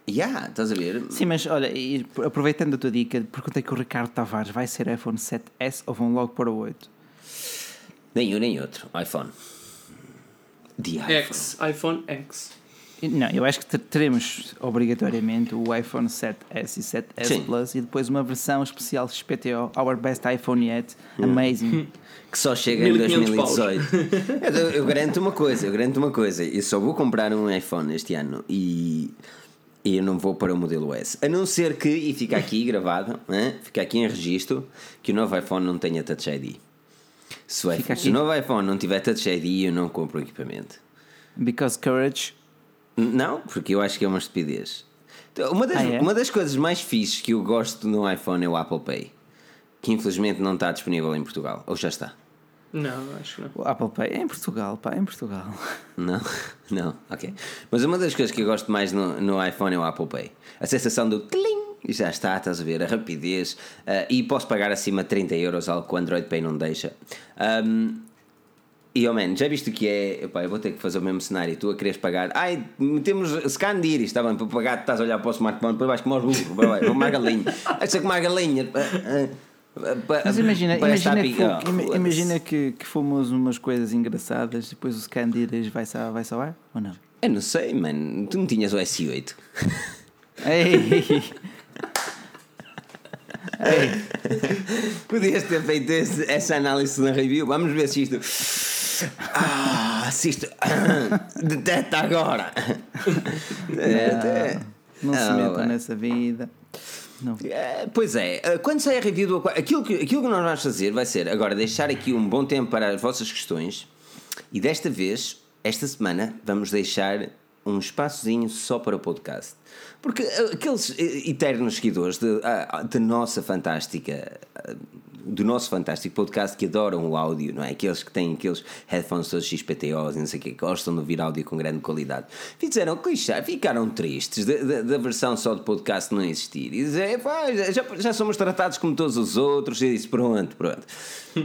yeah, estás a ver? Sim, mas olha, aproveitando a tua dica, perguntei que o Ricardo Tavares vai ser iPhone 7S ou vão logo para o 8? Nem um nem outro. iPhone. The iPhone. X, iPhone X. Não, eu acho que ter- teremos obrigatoriamente o iPhone 7S e 7S Sim. Plus e depois uma versão especial XPTO, Our Best iPhone Yet, Amazing. que só chega em 1500 paus. 2018. eu, eu garanto uma coisa, eu garanto uma coisa. Eu só vou comprar um iPhone este ano e, e eu não vou para o modelo S. A não ser que, e fica aqui gravado, hein? fica aqui em registro, que o novo iPhone não tenha Touch ID. Se o, iPhone, se o novo iPhone não tiver Touch ID, eu não compro o equipamento. Because Courage. Não, porque eu acho que é uma estupidez. Então, Uma das, Ah, é? uma das coisas mais fixes que eu gosto no iPhone é o Apple Pay, que infelizmente não está disponível em Portugal. Ou já está? Não, acho que não. O Apple Pay é em Portugal, pá, é em Portugal. Não, não, ok. Mas uma das coisas que eu gosto mais no, no iPhone é o Apple Pay. A sensação do tling, e já está, estás a ver, a rapidez. ah, e posso pagar acima de 30 euros, algo que o Android Pay não deixa. Ahm, e, oh man, já viste o que é? Epá, eu vou ter que fazer o mesmo cenário. Tu a queres pagar. Ai, temos scan de íris, está bem, para pagar, tu estás a olhar para o smartphone, depois vais como aos burros, vai, vai, como a galinha. Acha como a galinha. ah, ah, pa- Mas imagina, imagina, que, ima- imagina que, que fomos umas coisas engraçadas e depois o scan de íris vai-se a- vai-se ao ar ou não? Eu não sei, mano. Tu não tinhas o S8. Ei, Podias ter feito esse- essa análise na review. Vamos ver se isto. Ah, se isto. Detecta agora. É, não se Ah, metam nessa vida. Não. É, Pois é, eh, quando sair a review do Aqua- aquilo que, aquilo que nós vamos fazer vai ser agora deixar aqui um bom tempo para as vossas questões e desta vez, esta semana, vamos deixar um espaçozinho só para o podcast. Porque eh, aqueles eh, eternos seguidores de, ah, de nossa fantástica, ah, do nosso fantástico podcast que adoram o áudio, não é? Aqueles que têm aqueles headphones todos XPTOs e não sei o que, gostam de ouvir áudio com grande qualidade, fizeram clichê, ficaram tristes da- versão só de podcast não existir. E dizer, "Pá, já, já somos tratados como todos os outros. E disse, pronto, pronto.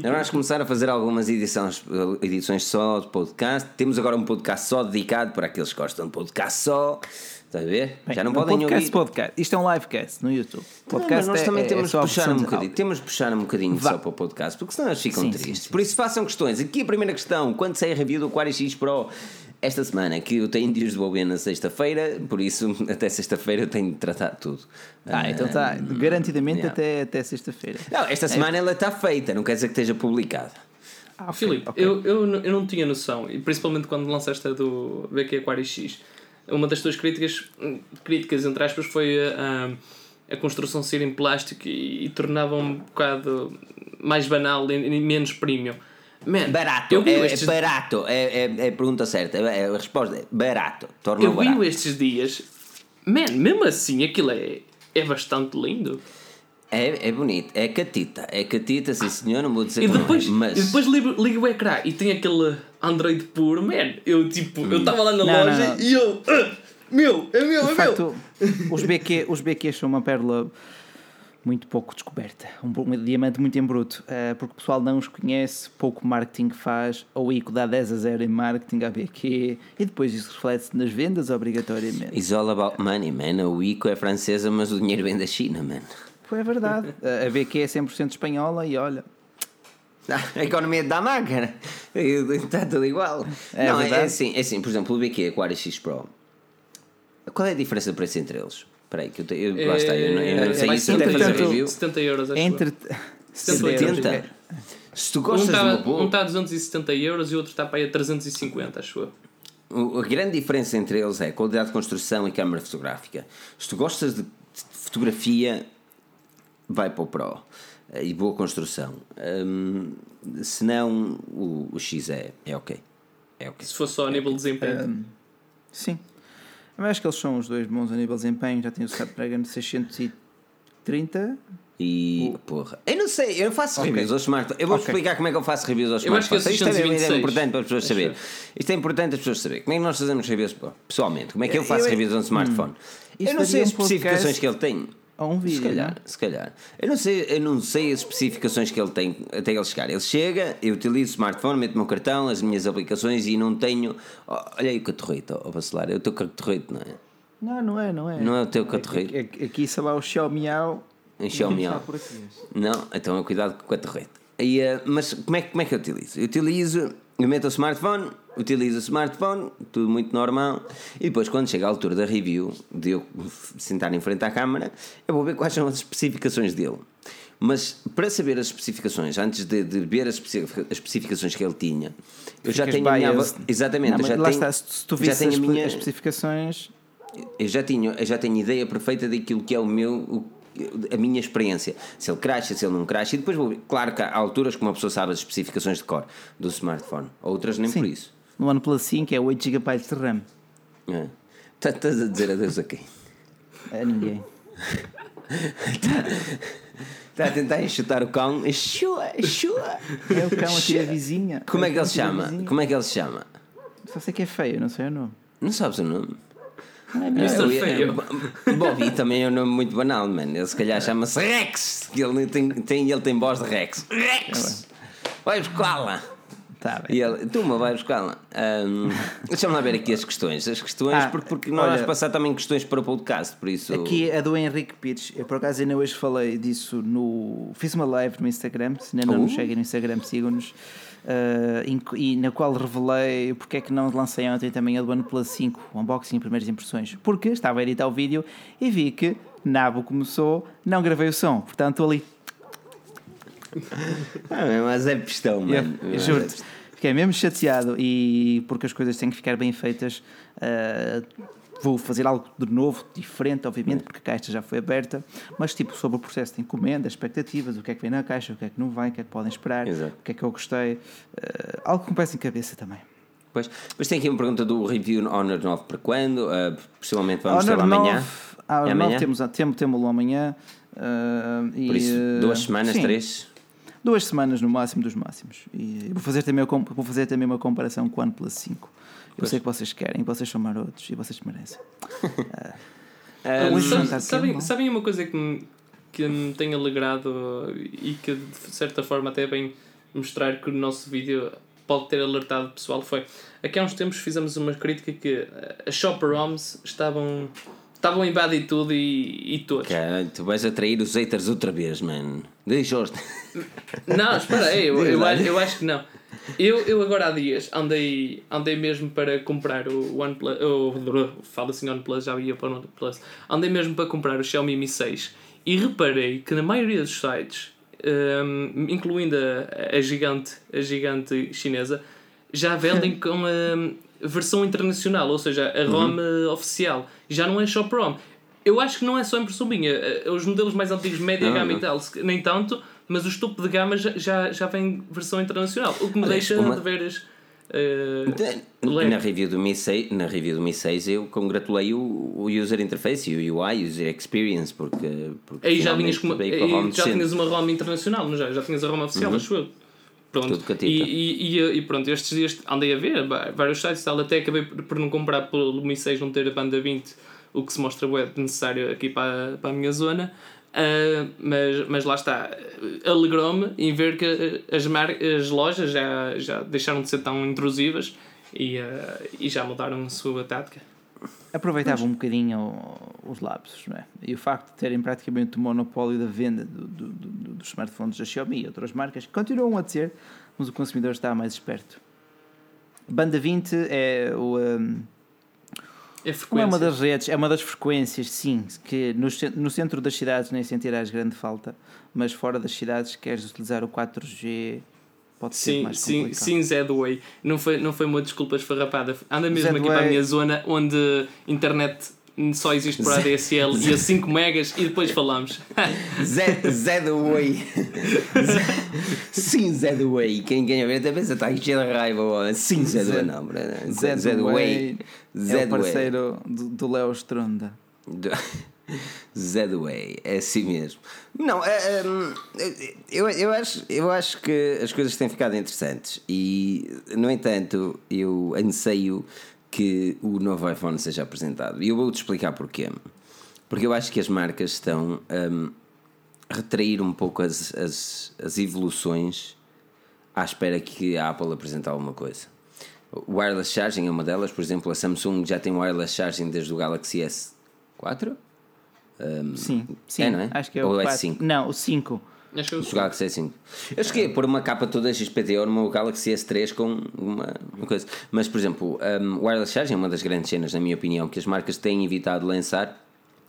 Vamos começar a fazer algumas edições, edições só de podcast. Temos agora um podcast só dedicado para aqueles que gostam de podcast só. Estás a ver? Bem, já não um podem podcast, ouvir. podcast. Isto é um livecast no YouTube. Não, Podcast mas nós é- também é, temos é de puxar um de bocadinho. áudio. Temos de puxar um bocadinho Vá. só para o podcast, porque senão eles ficam Sim, sim, tristes. sim. Por isso façam questões. Aqui a primeira questão: quando sair a review do Aquarius X Pro esta semana, que eu tenho de os devolver na sexta-feira, por isso até sexta-feira eu tenho de tratar de tudo. Ah, então está garantidamente yeah. até, até sexta-feira. Não, esta semana ela está feita, não quer dizer que esteja publicada. Ah, ok, Filipe, ok. eu, eu, eu não tinha noção, e principalmente quando lançaste a do BQ Aquarius X, uma das tuas críticas, críticas entre aspas, foi a, a, a construção ser em plástico e, e tornava um bocado mais banal e, e menos premium. Man, Barato, eu vi é, estes, é barato, é, é, é a pergunta certa. É, a resposta é barato, torna eu barato. vi estes dias, man, mesmo assim aquilo é, é bastante lindo. É, é bonito, é catita, é catita, sim senhor, não vou dizer E que não é, depois, mas... e depois ligo, ligo o ecrã e tem aquele Android puro, man. Eu tipo, eu estava lá na Não, loja não. e eu, "Ah, meu, é meu, De é meu. facto, os, BQ, os BQs são uma pérola muito pouco descoberta, um, um diamante muito em bruto, eh, porque o pessoal não os conhece, pouco marketing faz, ou ICO dá 10 a 0 em marketing à BQ, e depois isso reflete-se nas vendas obrigatoriamente. It's all about money, man. O ICO é francesa, mas o dinheiro vem da China, man. É verdade, a a BQ é 100% espanhola e olha, A economia da máquina está tudo igual. É não, é, verdade. assim, é assim, por exemplo, o BQ Aquarius X Pro. Qual é a diferença de preço entre eles? Espera aí, que eu, te, eu, lá está, eu não, eu não É, sei isso até fazer review. 70 euros, acho entre... eu. 70 euros. 70? Se tu Um gostas de está uma boa... um tá a 270 euros e o outro está para aí a 350, acho eu. A grande diferença entre eles é qualidade de construção e câmara fotográfica. Se tu gostas de fotografia, vai para o Pro. eh, e boa construção. Hum, se não, o, o X é, é ok. É ok. Se fosse só a nível de desempenho. Um, sim. Eu acho que eles são os dois bons a nível de desempenho. Já tem o Snapdragon 630. E porra, eu não sei, eu faço Ok. reviews aos smartphones. Eu vou Ok. explicar como é que eu faço reviews aos Eu acho que smartphones. é Isto é, é 626. importante para as pessoas saberem. Isto é importante as pessoas saberem. Como é que nós fazemos reviews pessoalmente? Como é que eu faço Eu- reviews a um smartphone? Isto Eu não sei as um podcast especificações que ele tem. Ou um vídeo. Se calhar, é? se calhar. Eu não, sei, eu não sei as especificações que ele tem até ele chegar. Ele chega, eu utilizo o smartphone, meto o meu cartão, as minhas aplicações e não tenho. Oh, olha aí o catorrito, ó, oh, Bacelar. É o teu catorrito, não é? Não, não é, não é. Não é o teu Aqui, catorrito. aqui, aqui sei lá, o Xiaomi Em Xiaomi. Não, então cuidado com a torreta. E, eh, mas como é, como é que eu utilizo? Eu utilizo, eu meto o smartphone, utilizo o smartphone, tudo muito normal, e depois quando chega a altura da review, de eu sentar em frente à câmara, eu vou ver quais são as especificações dele. Mas para saber as especificações, antes de, de ver as especific- as especificações que ele tinha, eu já Ficas tenho a minha. biased. Exatamente, Não, eu já lá tenho, está, se tu já as, minha, especificações. eu já tenho, eu já tenho ideia perfeita daquilo que é o meu, o- a minha experiência. Se ele crasha, se ele não crasha, e depois vou. Claro que há alturas que uma pessoa sabe as especificações de cor do smartphone, outras nem por isso. No OnePlus 5 é 8 GB de RAM. É. Tá- Estás a dizer adeus a quem? É ninguém. Está a tentar enxutar o cão. Enxua, enxua. É o cão aqui da vizinha. Como é que o ele se chama? Como é que ele se chama? Só sei que é feio, não sei o nome. Não sabes o nome? Mr. Eu ia- Feio. Bobby também é um nome muito banal, mano. Ele se calhar chama-se Rex. que Ele tem, tem, ele tem voz de Rex. Rex! Vai buscá-la! Tá bem. E ele, Tuma, vai buscá-la. Ahm, Deixa-me lá ver aqui as questões. As questões, Ah, porque, porque nós olha- vamos passar também questões para o podcast, por isso. Aqui é do Henrique Pires. Eu por acaso ainda hoje falei disso no. Fiz uma live no Instagram. Se ainda não Uh. nos seguem no Instagram, sigam-nos. Que- e na qual revelei porque é que não lancei ontem também a do OnePlus 5, o unboxing, primeiras impressões. Porque estava a editar o vídeo e vi que Nabo começou, não gravei o som. Portanto, estou ali Ah, mas é pistão, mano. Eu juro-te. Fiquei mesmo chateado e porque as coisas têm que ficar bem feitas. ah, vou fazer algo de novo, diferente, obviamente, porque a caixa já foi aberta, mas tipo sobre o processo de encomenda, expectativas, o que é que vem na caixa, o que é que não vem, o que é que podem esperar, Exato. o que é que eu gostei. ah, algo que me peça em cabeça também. Pois, depois tem aqui uma pergunta do review Honor 9 para quando? Ah, possivelmente vamos ter Honor amanhã. 9, ah, É amanhã? 9 temos, temos, temos amanhã. e, Por isso, ah, duas semanas, sim. três. Duas semanas no máximo dos máximos. E vou fazer também, vou fazer também uma comparação com o OnePlus 5. Eu sei que vocês querem, vocês são marotos e vocês merecem. Sabe- não está sabem, não? sabem uma coisa que me, que me tem alegrado e que de certa forma até vem mostrar que o nosso vídeo pode ter alertado o pessoal foi aqui há uns tempos fizemos uma crítica que eh, as shopper ROMs estavam estavam a invadir tudo e, e todos Caralho, tu vais atrair os haters outra vez, mano. Deixa-os. Não, espera aí, eu, eu, acho, eu acho que não. Eu, eu agora há dias andei, andei mesmo para comprar o OnePlus. O, fala assim OnePlus, já ia para o OnePlus. Andei mesmo para comprar o Xiaomi Mi 6 e reparei que na maioria dos sites, hum, incluindo a, a, gigante, a gigante chinesa, já vendem com a versão internacional, ou seja, a ROM eh, oficial. Já não é Shop ROM. Eu acho que não é só impressão minha. Eh, Os modelos mais antigos, média gama e tal, nem tanto, mas o topo de gama já, já, já vem versão internacional. O que me deixa uma- de veres. eh, Na leve. review, do Mi 6, na review do Mi 6 eu congratulei o, o user interface e o UI, user experience, porque, porque Aí já, vinhas com uma, com já tinhas uma ROM internacional, não já? Já tinhas a ROM oficial, acho eu. Pronto. E, e, e, e pronto, estes dias andei a ver vários sites tal, até acabei por não comprar pelo Mi 6 não ter a banda 20, o que se mostra bué necessário aqui para, para a minha zona. Ah, mas, mas lá está, alegrou-me em ver que as, mar as lojas já, já deixaram de ser tão intrusivas e, ah, e já mudaram a sua tática. Aproveitava um bocadinho os lapsos, não é? E o facto de terem praticamente o monopólio da venda do- do- do- dos smartphones da Xiaomi e outras marcas, continuam a ter, mas o consumidor está mais esperto. Banda 20 é o. um, É Como é uma frequência. das redes, é uma das frequências, sim, que no, no centro das cidades nem sentirás grande falta, mas fora das cidades, queres utilizar o 4G, pode ser Sim, mais sim, complicado. sim, Zedway. Não foi, não foi uma desculpa esfarrapada. Anda mesmo aqui para a minha zona onde internet só existe por ADSL e a 5 megas e depois falamos. Zé, Zé do Way. Sim, Zé do Way. Quem ganha ver até pensa, está cheio de raiva. ó. Sim, Zé do Way. Não, Zé, Zé, Zé do Way. é Zé o do Way. parceiro do, do Léo Stronda. Do- Zé do Way, é assim mesmo. Não, é, é, eu, eu, acho, eu acho que as coisas têm ficado interessantes e, no entanto, eu anseio que o novo iPhone seja apresentado. E eu vou-te explicar porquê. Porque eu acho que as marcas estão hum, a retrair um pouco as, as, as evoluções à espera que a Apple apresente alguma coisa. O wireless charging é uma delas, por exemplo, a Samsung já tem wireless charging desde o Galaxy S4? Sim, sim. é, não é? Acho que é o é 4. cinco? Não, o 5. Acho que O Galaxy S5. Eu cheguei a pôr uma capa toda XPTO no meu Galaxy S3 com uma, uma coisa. Mas, por exemplo, um, o wireless charging é uma das grandes cenas, na minha opinião, que as marcas têm evitado lançar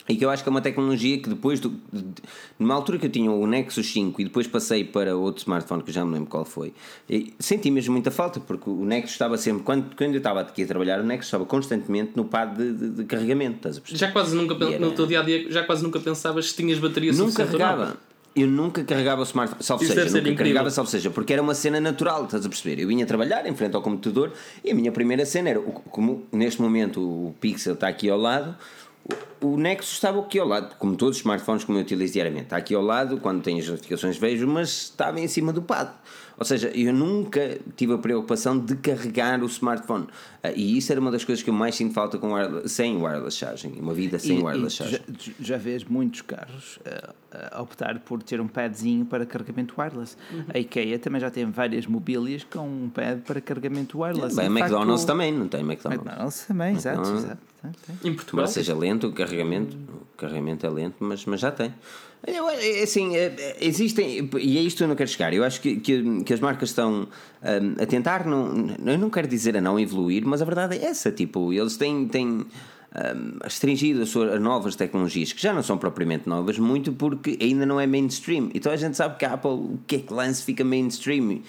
e que eu acho que é uma tecnologia que depois, do, de- numa altura que eu tinha o Nexus 5 e depois passei para outro smartphone que eu já me lembro qual foi, senti mesmo muita falta, porque o Nexus estava sempre, quando, quando eu estava aqui a trabalhar, o Nexus estava constantemente no pad de, de- de carregamento, estás a perceber? já quase nunca, era- no teu dia a dia, já quase nunca pensavas se tinhas bateria Nunca suficiente ou não. Eu nunca carregava o smartphone, salvo seja, nunca incrível. carregava, salvo seja, porque era uma cena natural, estás a perceber? Eu vinha trabalhar em frente ao computador e a minha primeira cena era, como neste momento o Pixel está aqui ao lado, o, o Nexus estava aqui ao lado, como todos os smartphones como eu utilizo diariamente, está aqui ao lado, quando tenho as notificações vejo, mas estava em cima do pad. Ou seja, eu nunca tive a preocupação de carregar o smartphone. Ah, E isso era uma das coisas que eu mais sinto falta com wireless, sem wireless charging. Uma vida sem E- wireless e charging. já, já vês muitos carros a optar por ter um padzinho para carregamento wireless. Uhum. A IKEA também já tem várias mobílias com um pad para carregamento wireless. Bem, a De facto, McDonald's também, não tem McDonald's. McDonald's também, exato, McDonald's. exato. Tem, tem. Em Portugal. Embora seja lento o carregamento, o carregamento é lento, mas, mas já tem. Eu, é assim, é, é, existem, e é isto que eu não quero chegar. Eu acho que, que, que as marcas estão hum, a tentar, não, eu não quero dizer a não evoluir, mas a verdade é essa. Tipo, eles têm, têm hum, restringido as suas novas tecnologias, que já não são propriamente novas, muito porque ainda não é mainstream. Então a gente sabe que a Apple, o que é que lance fica mainstream.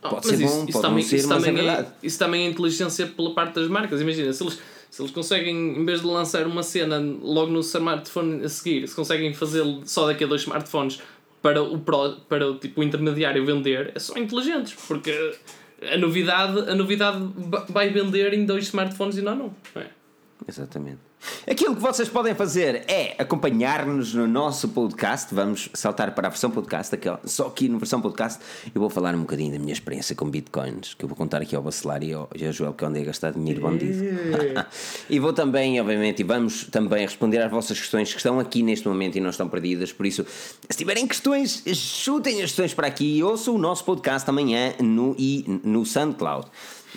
Pode Mas ser isso- bom, isso pode também, ser, isso mas é também verdade. Isso também é inteligência pela parte das marcas. Imagina, se eles, se eles conseguem, em vez de lançar uma cena logo no smartphone a seguir, se conseguem fazê-lo só daqui a dois smartphones para o, pro, para o, tipo, o intermediário vender, é só inteligentes, porque a novidade, a novidade vai vender em dois smartphones e não, não. não é? Exatamente. Aquilo que vocês podem fazer é acompanhar-nos no nosso podcast. Vamos saltar para a versão podcast. Aqui, só aqui na versão podcast eu vou falar um bocadinho da minha experiência com bitcoins, que eu vou contar aqui ao Bacelar e ao, e ao Joel que eu andei a gastar dinheiro bandido. e vou também, obviamente, e vamos também responder às vossas questões que estão aqui neste momento e não estão perdidas. Por isso, se tiverem questões, chutem as questões para aqui e ouçam o nosso podcast amanhã no, e, no SoundCloud.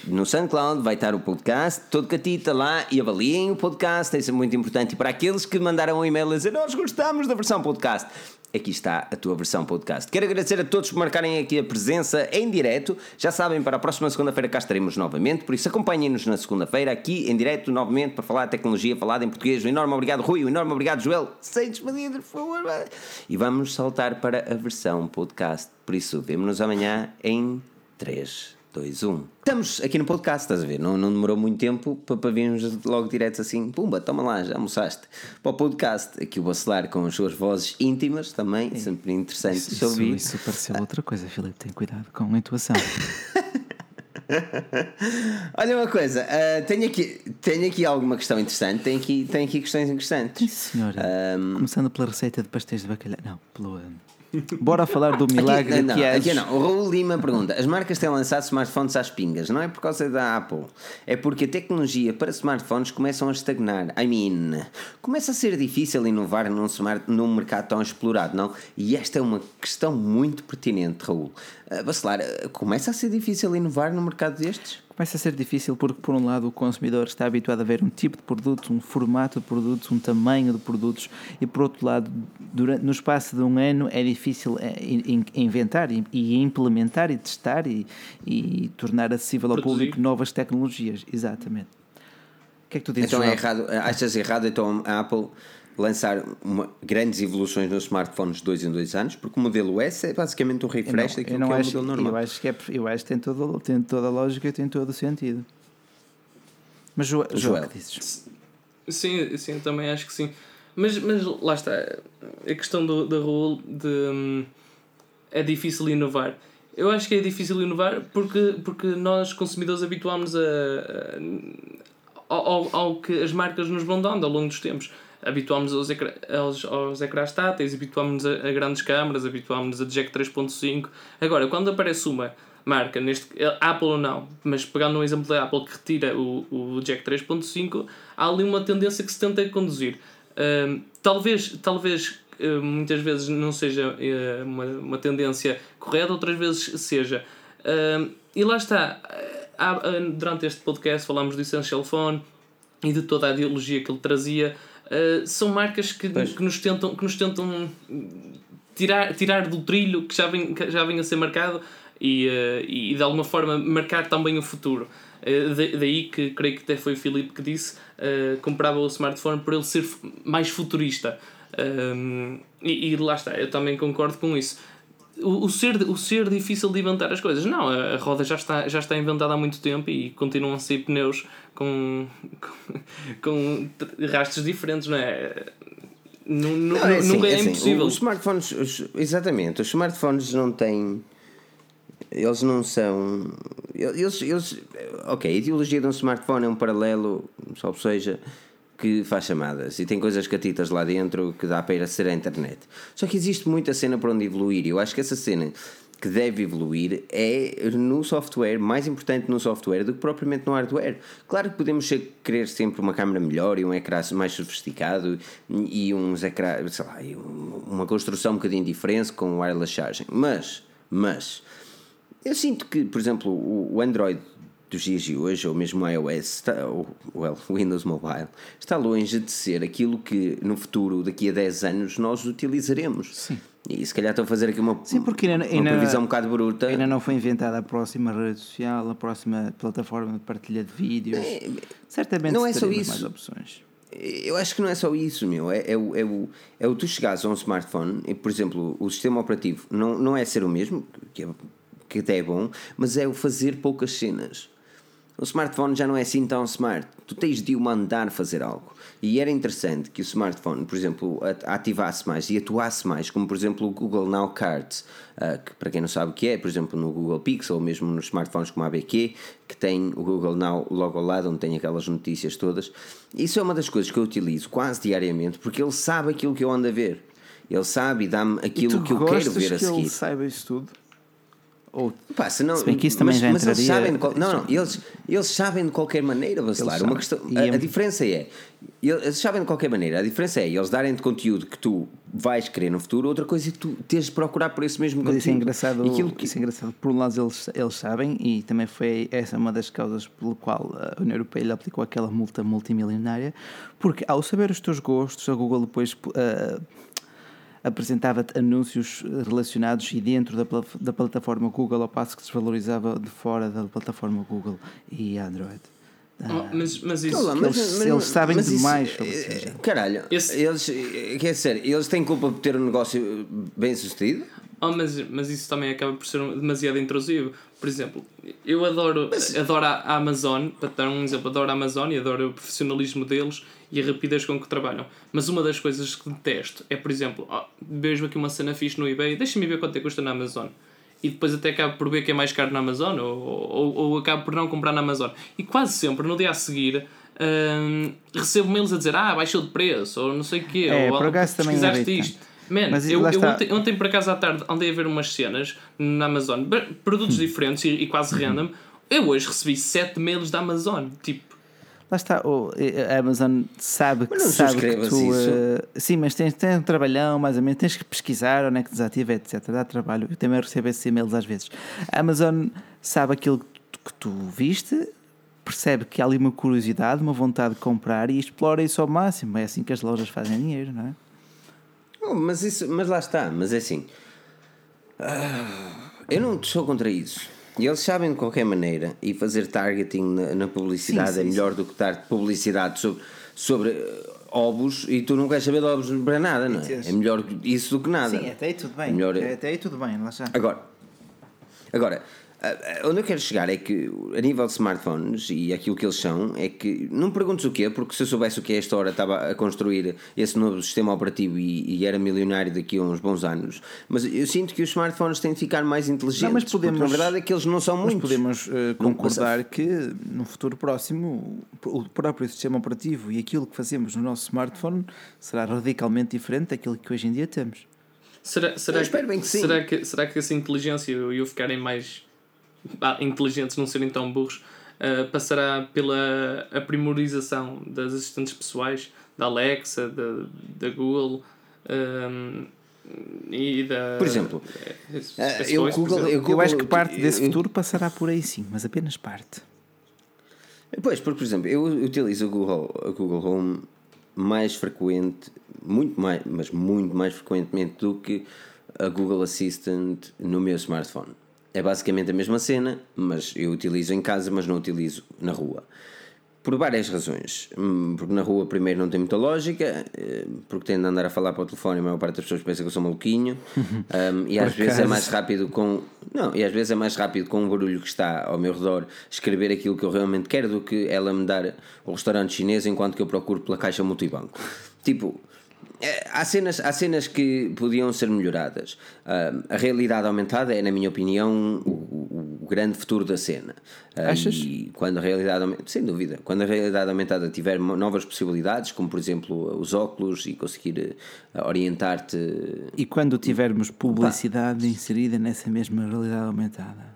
No SoundCloud vai estar o podcast, todo catita lá e avaliem o podcast, isso é muito importante. E para aqueles que mandaram um e-mail a dizer nós gostamos da versão podcast, aqui está a tua versão podcast. Quero agradecer a todos por marcarem aqui a presença em direto. Já sabem, para a próxima segunda-feira cá estaremos novamente, por isso acompanhem-nos na segunda-feira aqui em direto novamente para falar de tecnologia, falada em português. Um enorme obrigado, Rui, um enorme obrigado, Joel. Sem despedidas, por favor. E vamos saltar para a versão podcast. Por isso, vemo-nos amanhã em 3. 2, 1. Estamos aqui no podcast, estás a ver? Não, não demorou muito tempo para, para virmos logo direto assim. Pumba, toma lá, já almoçaste. Para o podcast, aqui o Bacelar com as suas vozes íntimas também, sempre interessante de Isso, ouvir. isso pareceu outra coisa, Filipe. Tem cuidado com a intuação. Olha uma coisa, ah, tenho, aqui, tenho aqui alguma questão interessante, tenho aqui, tenho aqui questões interessantes. Sim, senhora. Começando pela receita de pastéis de bacalhau. Não, pelo. um, Bora falar do milagre aqui, não, que é. aqui não. O Raul Lima pergunta: as marcas têm lançado smartphones às pingas, não é por causa da Apple, é porque a tecnologia para smartphones começam a estagnar. I mean, começa a ser difícil inovar num, smart, num mercado tão explorado, não? E esta é uma questão muito pertinente, Raul. Uh, Bacelar, uh, começa a ser difícil inovar num mercado destes? Começa a ser difícil porque, por um lado, o consumidor está habituado a ver um tipo de produto, um formato de produtos, um tamanho de produtos, e, por outro lado, durante, no espaço de um ano é difícil eh, in- inventar e, implementar e testar e, e tornar acessível ao Produzir. público novas tecnologias. Exatamente. O que é que tu dizes, Então é errado, achas errado então a Apple lançar uma- grandes evoluções nos smartphones de dois em dois anos? Porque o modelo S é basicamente um refresh daquilo que é o acho, modelo normal. eu acho que, é, eu acho que tem, todo, tem toda a lógica e tem todo o sentido. Mas, Joel, Joel, Joel. o que dizes? Sim, sim, também acho que sim. Mas, mas lá está, a questão do, da rule de hum, é difícil inovar. Eu acho que é difícil inovar porque, porque nós consumidores habituámos a, a ao, ao que as marcas nos vão dando ao longo dos tempos. Habituámos aos, aos, aos ecrãs táteis, habituámos a, a grandes câmaras, habituámos a jack 3.5. Agora, quando aparece uma marca, neste Apple ou não, mas pegando no exemplo da Apple que retira o, o jack 3.5, há ali uma tendência que se tenta conduzir. Uh, talvez, talvez uh, muitas vezes não seja uh, uma, uma tendência correta, outras vezes seja. e lá está. Durante este podcast falamos do Essential Phone e de toda a ideologia que ele trazia. São marcas que, que, nos tentam, que nos tentam tirar, tirar do trilho que já vem, que já vem a ser marcado e, uh, e de alguma forma marcar também o futuro. Uh, daí que creio que até foi o Filipe que disse uh, comprava o smartphone por ele ser mais futurista. Um, e, e, lá está, eu também concordo com isso. O, o, ser, o ser difícil de inventar as coisas. Não, a, a roda já está, já está inventada há muito tempo e continuam a ser pneus com, com, com rastros diferentes, não é? Não, não, não, é, assim, nunca é, é assim, impossível. Os smartphones, os, exatamente, os smartphones não têm eles não são. Eles, eles, ok, a ideologia de um smartphone é um paralelo, só seja, que faz chamadas e tem coisas catitas lá dentro que dá para ir a ser a internet. Só que existe muita cena para onde evoluir e eu acho que essa cena que deve evoluir é no software, mais importante no software do que propriamente no hardware. Claro que podemos querer sempre uma câmera melhor e um ecrã mais sofisticado e uns ecrã, sei lá, uma construção um bocadinho diferente com wireless charging, mas, mas eu sinto que, por exemplo, o Android dos dias de hoje, ou mesmo o iOS, está, ou well, o Windows Mobile, está longe de ser aquilo que no futuro, daqui a 10 anos, nós utilizaremos. Sim. E se calhar estou a fazer aqui uma, Sim, porque ainda, uma previsão um bocado bruta. Ainda não foi inventada a próxima rede social, a próxima plataforma de partilha de vídeos. É, Certamente não é só isso. mais opções. Eu acho que não é só isso, meu. É, é, o, é, o, é o tu chegares a um smartphone e, por exemplo, o sistema operativo não, não é ser o mesmo, que é que até é bom, mas é o fazer poucas cenas. O smartphone já não é assim tão smart. Tu tens de o mandar fazer algo. E era interessante que o smartphone, por exemplo, ativasse mais e atuasse mais, como por exemplo o Google Now Cards, uh, que para quem não sabe o que é, por exemplo no Google Pixel ou mesmo nos smartphones como a ABQ, que tem o Google Now logo ao lado, onde tem aquelas notícias todas. Isso é uma das coisas que eu utilizo quase diariamente, porque ele sabe aquilo que eu ando a ver. Ele sabe e dá-me aquilo que eu quero ver a seguir. Ele saiba isso tudo? Ou, Pá, se, não, se bem que isso também mas, já entraria... Eles sabem de, não, não, eles, eles sabem de qualquer maneira, vacilar. Uma questão, a, a, diferença é, eles sabem de qualquer maneira, a diferença é eles darem de conteúdo que tu vais querer no futuro, outra coisa é tu tens de procurar por esse mesmo mas conteúdo. Isso é engraçado, que... isso é engraçado. Por um lado eles, eles sabem e também foi essa uma das causas pelo qual a União Europeia lhe aplicou aquela multa multimilionária, porque ao saber os teus gostos, a Google depois... Uh, apresentava-te anúncios relacionados e dentro da, da plataforma Google, ao passo que desvalorizava de fora da plataforma Google e Android. Ah, mas, mas isso. Olá, mas, eles, mas, eles, sabem demais sobre isso. Caralho, Esse... eles, quer dizer, eles têm culpa por ter um negócio bem sucedido? Oh, mas, mas isso também acaba por ser demasiado intrusivo. Por exemplo, eu adoro, mas... adoro a Amazon, para dar um exemplo, adoro a Amazon e adoro o profissionalismo deles e a rapidez com que trabalham. Mas uma das coisas que detesto é, por exemplo, oh, vejo aqui uma cena fixe no eBay, deixa-me ver quanto é que custa na Amazon. E depois até acabo por ver que é mais caro na Amazon ou, ou, ou acabo por não comprar na Amazon. E quase sempre, no dia a seguir, hum, recebo mails a dizer ah, baixou de preço, ou não sei o quê, é, ou por acaso também isto. Man, Mas eu, eu ontem, ontem, por acaso à tarde andei a ver umas cenas na Amazon, produtos diferentes e, e quase random. Eu hoje recebi 7 mails da Amazon. Tipo, Lá está, oh, a Amazon sabe que, sabe que tu. Uh, sim, mas tens, tens um trabalhão, mais ou menos, tens que pesquisar onde é que desativa, etc. Dá trabalho. Eu também recebo esses e-mails às vezes. A Amazon sabe aquilo que tu, que tu viste, percebe que há ali uma curiosidade, uma vontade de comprar e explora isso ao máximo. É assim que as lojas fazem dinheiro, não é? Mas, isso, mas lá está, mas é assim. Uh, eu não sou contra isso. E eles sabem de qualquer maneira, e fazer targeting na, na publicidade sim, sim, é melhor sim. do que dar publicidade sobre, sobre uh, ovos e tu não queres saber de ovos para nada, não é? É melhor isso do que nada. Sim, até aí tudo bem. É melhor... Até aí tudo bem, lá está. Agora, agora Ah, Onde eu quero chegar é que, a nível de smartphones e aquilo que eles são, é que não me perguntes o quê, porque se eu soubesse o que é esta hora estava a construir esse novo sistema operativo e, e era milionário daqui a uns bons anos. Mas eu sinto que os smartphones têm de ficar mais inteligentes. Não, mas porque podemos- na verdade é que eles não são Mas muitos. podemos eh, concordar que no futuro próximo o próprio sistema operativo e aquilo que fazemos no nosso smartphone será radicalmente diferente daquilo que hoje em dia temos. Será, será, Eu espero bem que sim. Será que, será que essa inteligência e o ficarem mais inteligentes, não serem tão burros, ah, passará pela aprimorização das assistentes pessoais, da Alexa, da, da Google ahm, e da. Por exemplo, eh, Space eu Voice, por Google- exemplo. eu Eu Google- acho que parte desse eu- futuro passará por aí sim, mas apenas parte. Pois, porque, por exemplo, eu utilizo o Google, a Google Home mais frequente, muito mais, mas muito mais frequentemente do que a Google Assistant no meu smartphone. É basicamente a mesma cena, mas eu utilizo em casa, mas não utilizo na rua. Por várias razões. Hum, Porque na rua, primeiro, não tem muita lógica, eh, porque tendo de andar a falar para o telefone, a maior parte das pessoas pensa que eu sou maluquinho. Um, e às vezes é acaso. mais rápido com. Não, e às vezes é mais rápido com o barulho que está ao meu redor escrever aquilo que eu realmente quero do que ela me dar o restaurante chinês enquanto que eu procuro pela caixa multibanco. Tipo. Há cenas, há cenas que podiam ser melhoradas. Um, a realidade aumentada é, na minha opinião, o, o- o grande futuro da cena. Um, Achas? E quando a realidade aumen- sem dúvida, quando a realidade aumentada tiver novas possibilidades, como por exemplo os óculos e conseguir eh, orientar-te E quando tivermos publicidade inserida nessa mesma realidade aumentada?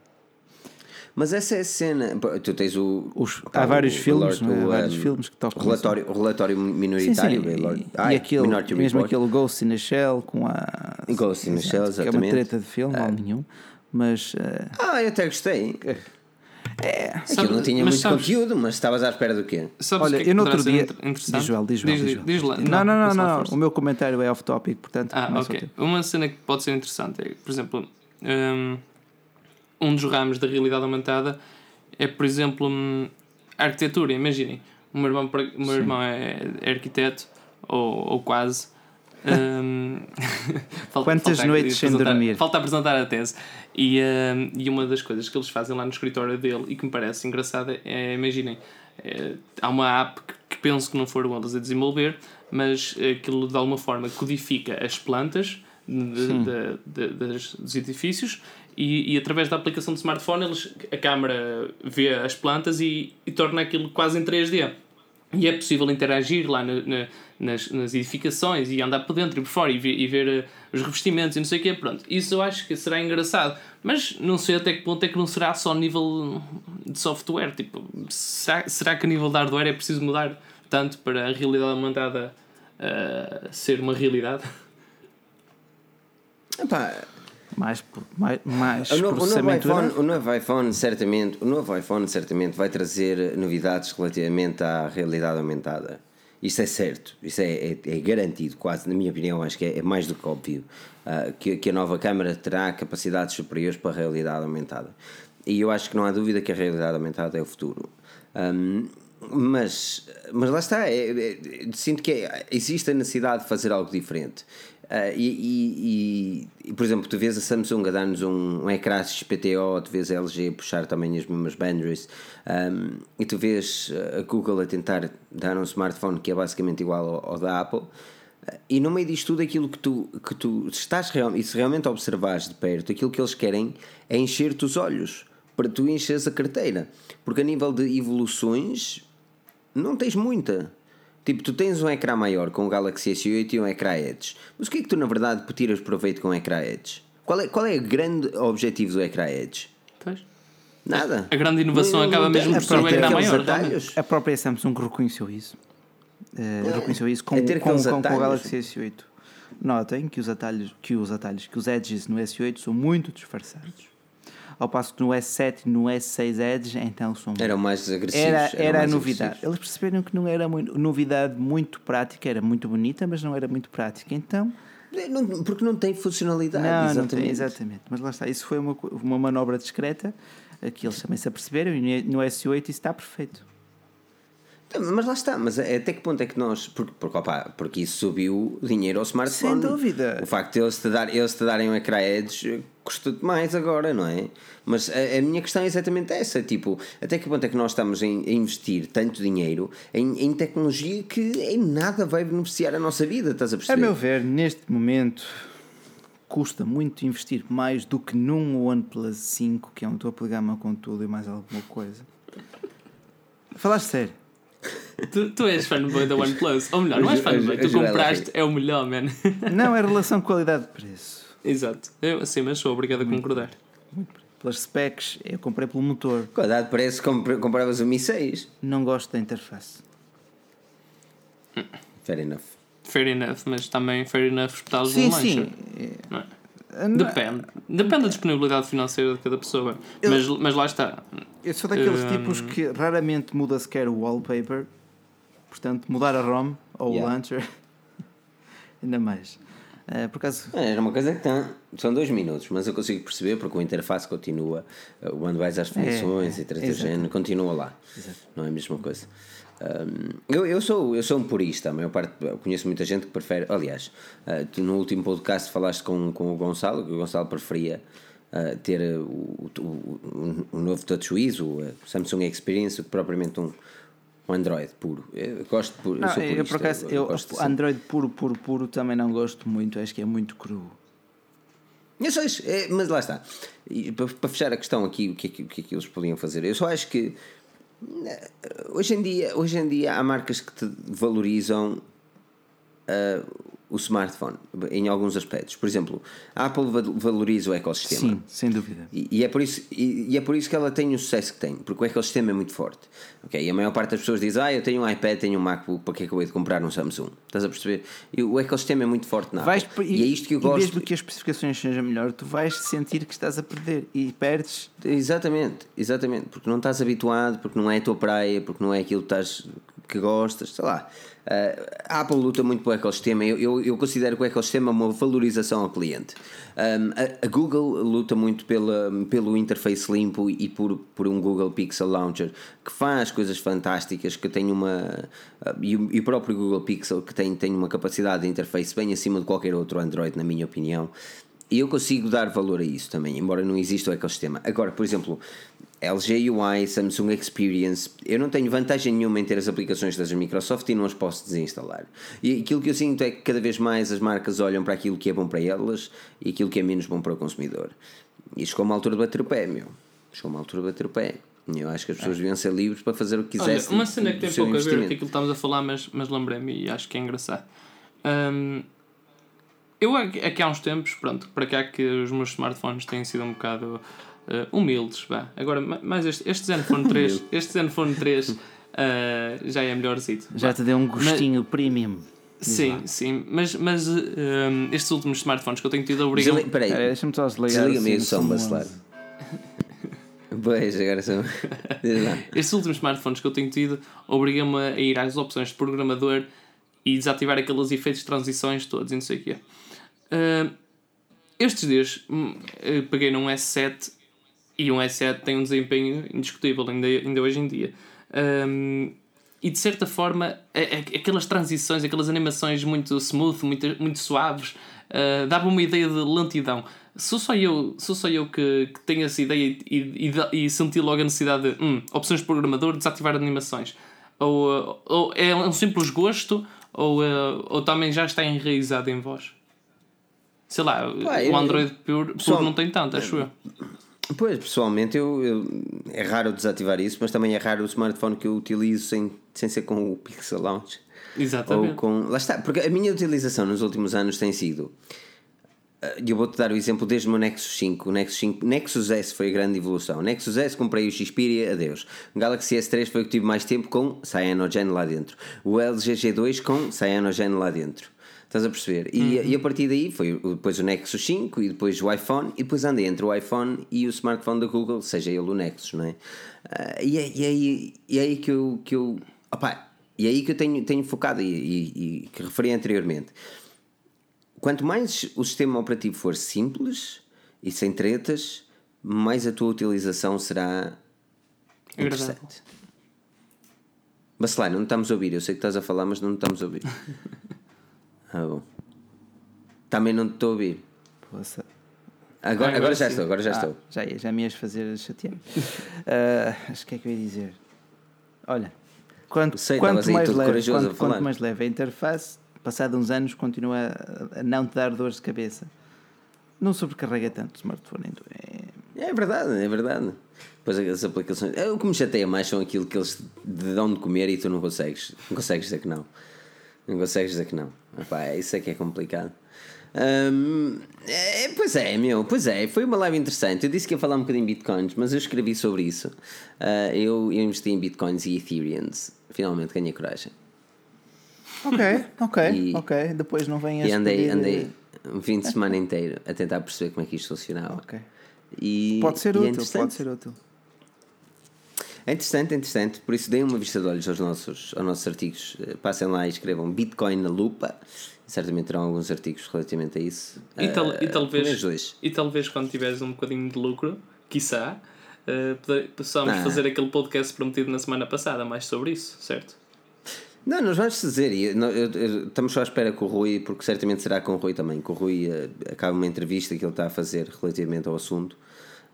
Mas essa é a cena. Tu tens o. Os- há vários o- filmes, o- não é? Há o, vários um, filmes que tocam o relatório, o relatório Sim, sim, minoritário. e, Lord- e Ai, aquele, Minority mesmo Report. aquele Ghost in the Shell com a. Ghost in the Shell, Que é uma exatamente. treta de filme, mal nenhum. Mas eh, Ah, eu até gostei. é. Aquilo não tinha muito sabes- conteúdo, mas estavas à espera do quê? O Olha, que é que eu no outro dia. Diz Joel, diz Joel. Diz, diz Joel. diz lá. Não, não, não, não. força. O meu comentário é off-topic, portanto. Ah, ok. Uma cena que pode ser interessante é, por exemplo, hum, um dos ramos da realidade aumentada é, por exemplo, hum, a arquitetura. Imaginem, o meu irmão, o meu irmão é, é arquiteto, ou, ou quase. Hum, falta- Quantas falta noites sem apresentar- dormir? Falta apresentar a tese. E, hum, e uma das coisas que eles fazem lá no escritório dele e que me parece engraçada é, imaginem, é, há uma app que, que penso que não foram eles a desenvolver, mas aquilo de alguma forma codifica as plantas de- de- de- das- dos edifícios e, e através da aplicação do smartphone eles, a câmara vê as plantas e, e torna aquilo quase em 3D. E é possível interagir lá na- na- nas, nas edificações e andar por dentro e por fora e ver, e ver eh, os revestimentos e não sei o quê. Pronto, isso eu acho que será engraçado. Mas não sei até que ponto é que não será só nível de software. Tipo, será, será que a nível de hardware é preciso mudar tanto para a realidade aumentada eh, ser uma realidade? Epá, Mais, mais, mais o, novo, o, novo iPhone, o novo iPhone certamente, o novo iPhone certamente vai trazer novidades relativamente à realidade aumentada. Isso é certo, isso é, é, é garantido, quase, na minha opinião, acho que é, é mais do que óbvio ah, que, que a nova câmara terá capacidades superiores para a realidade aumentada. E eu acho que não há dúvida que a realidade aumentada é o futuro. Ahm, mas, mas lá está, é- é- sinto que é- existe a necessidade de fazer algo diferente. Ah, e, e- por exemplo, tu vês a Samsung a dar-nos um, um ecrã XPTO, tu vês a LG puxar também as mesmas boundaries, ahm, e tu vês a Google a tentar dar um smartphone que é basicamente igual ao, ao da Apple. Ah, E no meio disto tudo, aquilo que tu, que tu estás real, e se realmente observares de perto, aquilo que eles querem é encher-te os olhos para tu encheres a carteira. Porque a nível de evoluções, não tens muita. Tipo, tu tens um ecrã maior com o Galaxy S8 e um ecrã Edge. Mas o que é que tu na verdade tiras proveito com o ecrã Edge? Qual é, qual é o grande objetivo do ecrã Edge? Pois. Nada. A grande inovação acaba tem- mesmo é por ser o ter ecrã maior, atalhos. A própria Samsung reconheceu isso. Eh, reconheceu isso com, É ter com, com, com o. Galaxy S8. Notem que os atalhos, que os atalhos, que os edges no S8 são muito disfarçados. Ao passo que no S7 e no S6 Edge, então são. Eram mais agressivos. Era, era a mais novidade. agressivos. Eles perceberam que não era muito, novidade muito prática, era muito bonita, mas não era muito prática. Então, É, não- porque não tem funcionalidade. não, não exatamente. tem, exatamente. Mas lá está, isso foi uma, uma manobra discreta, eh, que eles também se aperceberam, e no S8 isso está perfeito. Mas lá está, mas até que ponto é que nós. Porque, porque, opa, porque isso subiu dinheiro ao smartphone. Sem dúvida. O facto de eles te, dar, eles te darem um ecrã Edge custa-te mais agora, não é? Mas a, a, minha questão é exatamente essa: tipo, até que ponto é que nós estamos a, investir tanto dinheiro em, em tecnologia que em nada vai beneficiar a nossa vida, estás a perceber? A meu ver, neste momento custa muito investir mais do que num OnePlus 5, que é um topo de gama com tudo e mais alguma coisa. Falaste sério. Tu, tu és fanboy da OnePlus. Ou melhor, não és fanboy, tu compraste, é o melhor, man. Não, é relação qualidade-preço. Exato. Eu sim, mas sou obrigado a concordar. Pelas specs, eu comprei pelo motor. Qualidade de preço, compravas o Mi 6. Não gosto da interface. Fair enough. Fair enough, mas também fair enough espetá-los no lanche. Sim, não é? Depende. Depende da disponibilidade financeira de cada pessoa. Eu, mas, mas lá está. Eu sou daqueles um... tipos que raramente muda sequer o wallpaper. Portanto, mudar a ROM ou yeah. o launcher. Ainda mais. Uh, por acaso... É, era uma coisa que tem, são dois minutos, mas eu consigo perceber porque a interface continua, uh, quando vais às funções é, é, e género, continua lá. Exato. Não é a mesma coisa. Um, eu, eu, sou, eu sou um purista, a maior parte, conheço muita gente que prefere. Aliás, uh, tu no último podcast falaste com, com o Gonçalo, que o Gonçalo preferia uh, ter o, o, o, o, novo TouchWiz, o Samsung Experience, do que propriamente um, Android puro. Eu gosto puro. Não, eu, sou eu por acaso, eu, eu Android puro, puro, puro também não gosto muito, acho que é muito cru. Eu só acho, é, mas lá está. E, para, para, fechar a questão aqui, o que, é o que é que eles podiam fazer? Eu só acho que Hoje em dia, hoje em dia há marcas que te valorizam uh, o smartphone em alguns aspectos. Por exemplo, a Apple valoriza o ecossistema. Sim, sem dúvida. E, e é por isso, e, e, é por isso que ela tem o sucesso que tem, porque o ecossistema é muito forte. Okay? E a maior parte das pessoas diz: Ah, eu tenho um iPad, tenho um MacBook, para que é eu hei de comprar um Samsung? Estás a perceber? E o ecossistema é muito forte na vais, Apple. E, e, é isto que eu gosto. E mesmo que as especificações sejam melhor, tu vais sentir que estás a perder e perdes. Exatamente, exatamente. Porque não estás habituado, porque não é a tua praia, porque não é aquilo que, estás, que gostas, sei lá. Uh, a Apple luta muito pelo ecossistema. Eu, eu, eu, considero que o ecossistema é uma valorização ao cliente. Um, a, a, Google luta muito pela, pelo interface limpo e por, por um Google Pixel Launcher que faz coisas fantásticas, que tem uma. Uh, e, o, e, o, próprio Google Pixel que tem, tem uma capacidade de interface bem acima de qualquer outro Android, na minha opinião. E eu consigo dar valor a isso também, embora não exista o ecossistema. Agora, por exemplo, LG UI, Samsung Experience, eu não tenho vantagem nenhuma em ter as aplicações da Microsoft e não as posso desinstalar. E aquilo que eu sinto é que cada vez mais as marcas olham para aquilo que é bom para elas e aquilo que é menos bom para o consumidor. E chegou uma altura de bater o pé, meu. Chegou uma altura de bater o pé. Eu acho que as pessoas deviam ser livres para fazer o que quisessem. Olha, uma cena que tem pouco a ver com aquilo que estamos a falar, mas, mas lembrei-me e acho que é engraçado. Um, eu aqui há uns tempos, pronto, para cá que os meus smartphones têm sido um bocado uh, humildes, vá. Agora, mais este, este Zenfone 3, este Zenfone 3 uh, já é melhorzito. Já te deu um gostinho mas, premium. Sim, sim, mas, mas uh, estes últimos smartphones que eu tenho tido obrigam. Desliga, peraí, deixa-me só desligar. Desliga-me assim, o som, bacelar. Pois, agora são. estes últimos smartphones que eu tenho tido obrigam-me a ir às opções de programador e desativar aqueles efeitos de transições todos e não sei o quê. Uh, estes dias hum, peguei num S7 e um S7 tem um desempenho indiscutível ainda, ainda hoje em dia. Um, e de certa forma, aquelas transições, aquelas animações muito smooth, muito, muito suaves, uh, dava uma ideia de lentidão. Sou só eu, sou só eu que, que tenho essa ideia e, e, e senti logo a necessidade de hum, opções de programador, desativar animações. Ou, ou é um simples gosto, ou, uh, ou também já está enraizado em vós. Sei lá, o Android puro, puro não tem tanto, acho eu. Pois, pessoalmente, eu, eu, é raro desativar isso, mas também é raro o smartphone que eu utilizo sem, sem ser com o Pixel Launch. Exatamente. Ou com, lá está, porque a minha utilização nos últimos anos tem sido. Eh, eu vou-te dar o exemplo desde o meu Nexus 5. O Nexus, 5, Nexus S foi a grande evolução. Nexus S comprei o Xperia, adeus. O Galaxy S3 foi o que tive mais tempo com Cyanogen lá dentro. O LG G2 com Cyanogen lá dentro. Estás a perceber? E, uhum. e a partir daí foi depois o Nexus 5 e depois o iPhone e depois andei entre o iPhone e o smartphone da Google, seja ele o Nexus, não é? Uh, e, é, e, é, e é aí que eu. Que eu opa, e é aí que eu tenho, tenho focado e, e, e que referi anteriormente. Quanto mais o sistema operativo for simples e sem tretas, mais a tua utilização será interessante. Bacelar, não estamos a ouvir. Eu sei que estás a falar, mas não estamos a ouvir. Ah, bom. Também não te estou a ouvir. Poça. Agora, agora agora já estou, agora já Ah, estou. já, ia- já me ias fazer chatear. Ah, Mas o que é que eu ia dizer? Olha, quanto, Sei, quanto, mais leve, quanto, quanto mais leve a interface, passado uns anos, continua a- a não te dar dores de cabeça. Não sobrecarrega tanto o smartphone. então É... É verdade, é verdade. Pois as aplicações. é, O que me chateia mais são aquilo que eles te dão de comer e tu não consegues. Não consegues dizer que não. Não consegues dizer que não. Epá, isso é que é complicado. Hum, é, pois é, meu, pois é, foi uma live interessante. Eu disse que ia falar um bocadinho de bitcoins, mas eu escrevi sobre isso. Ah, eu, eu investi em bitcoins e ethereums. Finalmente ganhei coragem. Ok, ok, E- ok. Depois não venhas E andei, pedir- andei um fim de semana inteiro a tentar perceber como é que isto funcionava. Ok. E, Pode ser é útil, pode ser útil. É interessante, é interessante. Por isso, deem uma vista de olhos aos nossos, aos nossos artigos. Eh, Passem lá e escrevam Bitcoin na lupa. Certamente terão alguns artigos relativamente a isso. E, tal, Eh, e, talvez, pelo menos dois. e talvez quando tiveres um bocadinho de lucro, quiçá, uh, possamos Ah. fazer aquele podcast prometido na semana passada, mais sobre isso, certo? Não, nós vamos dizer. Estamos só à espera com o Rui, porque certamente será com o Rui também. Com o Rui eh, acaba uma entrevista que ele está a fazer relativamente ao assunto.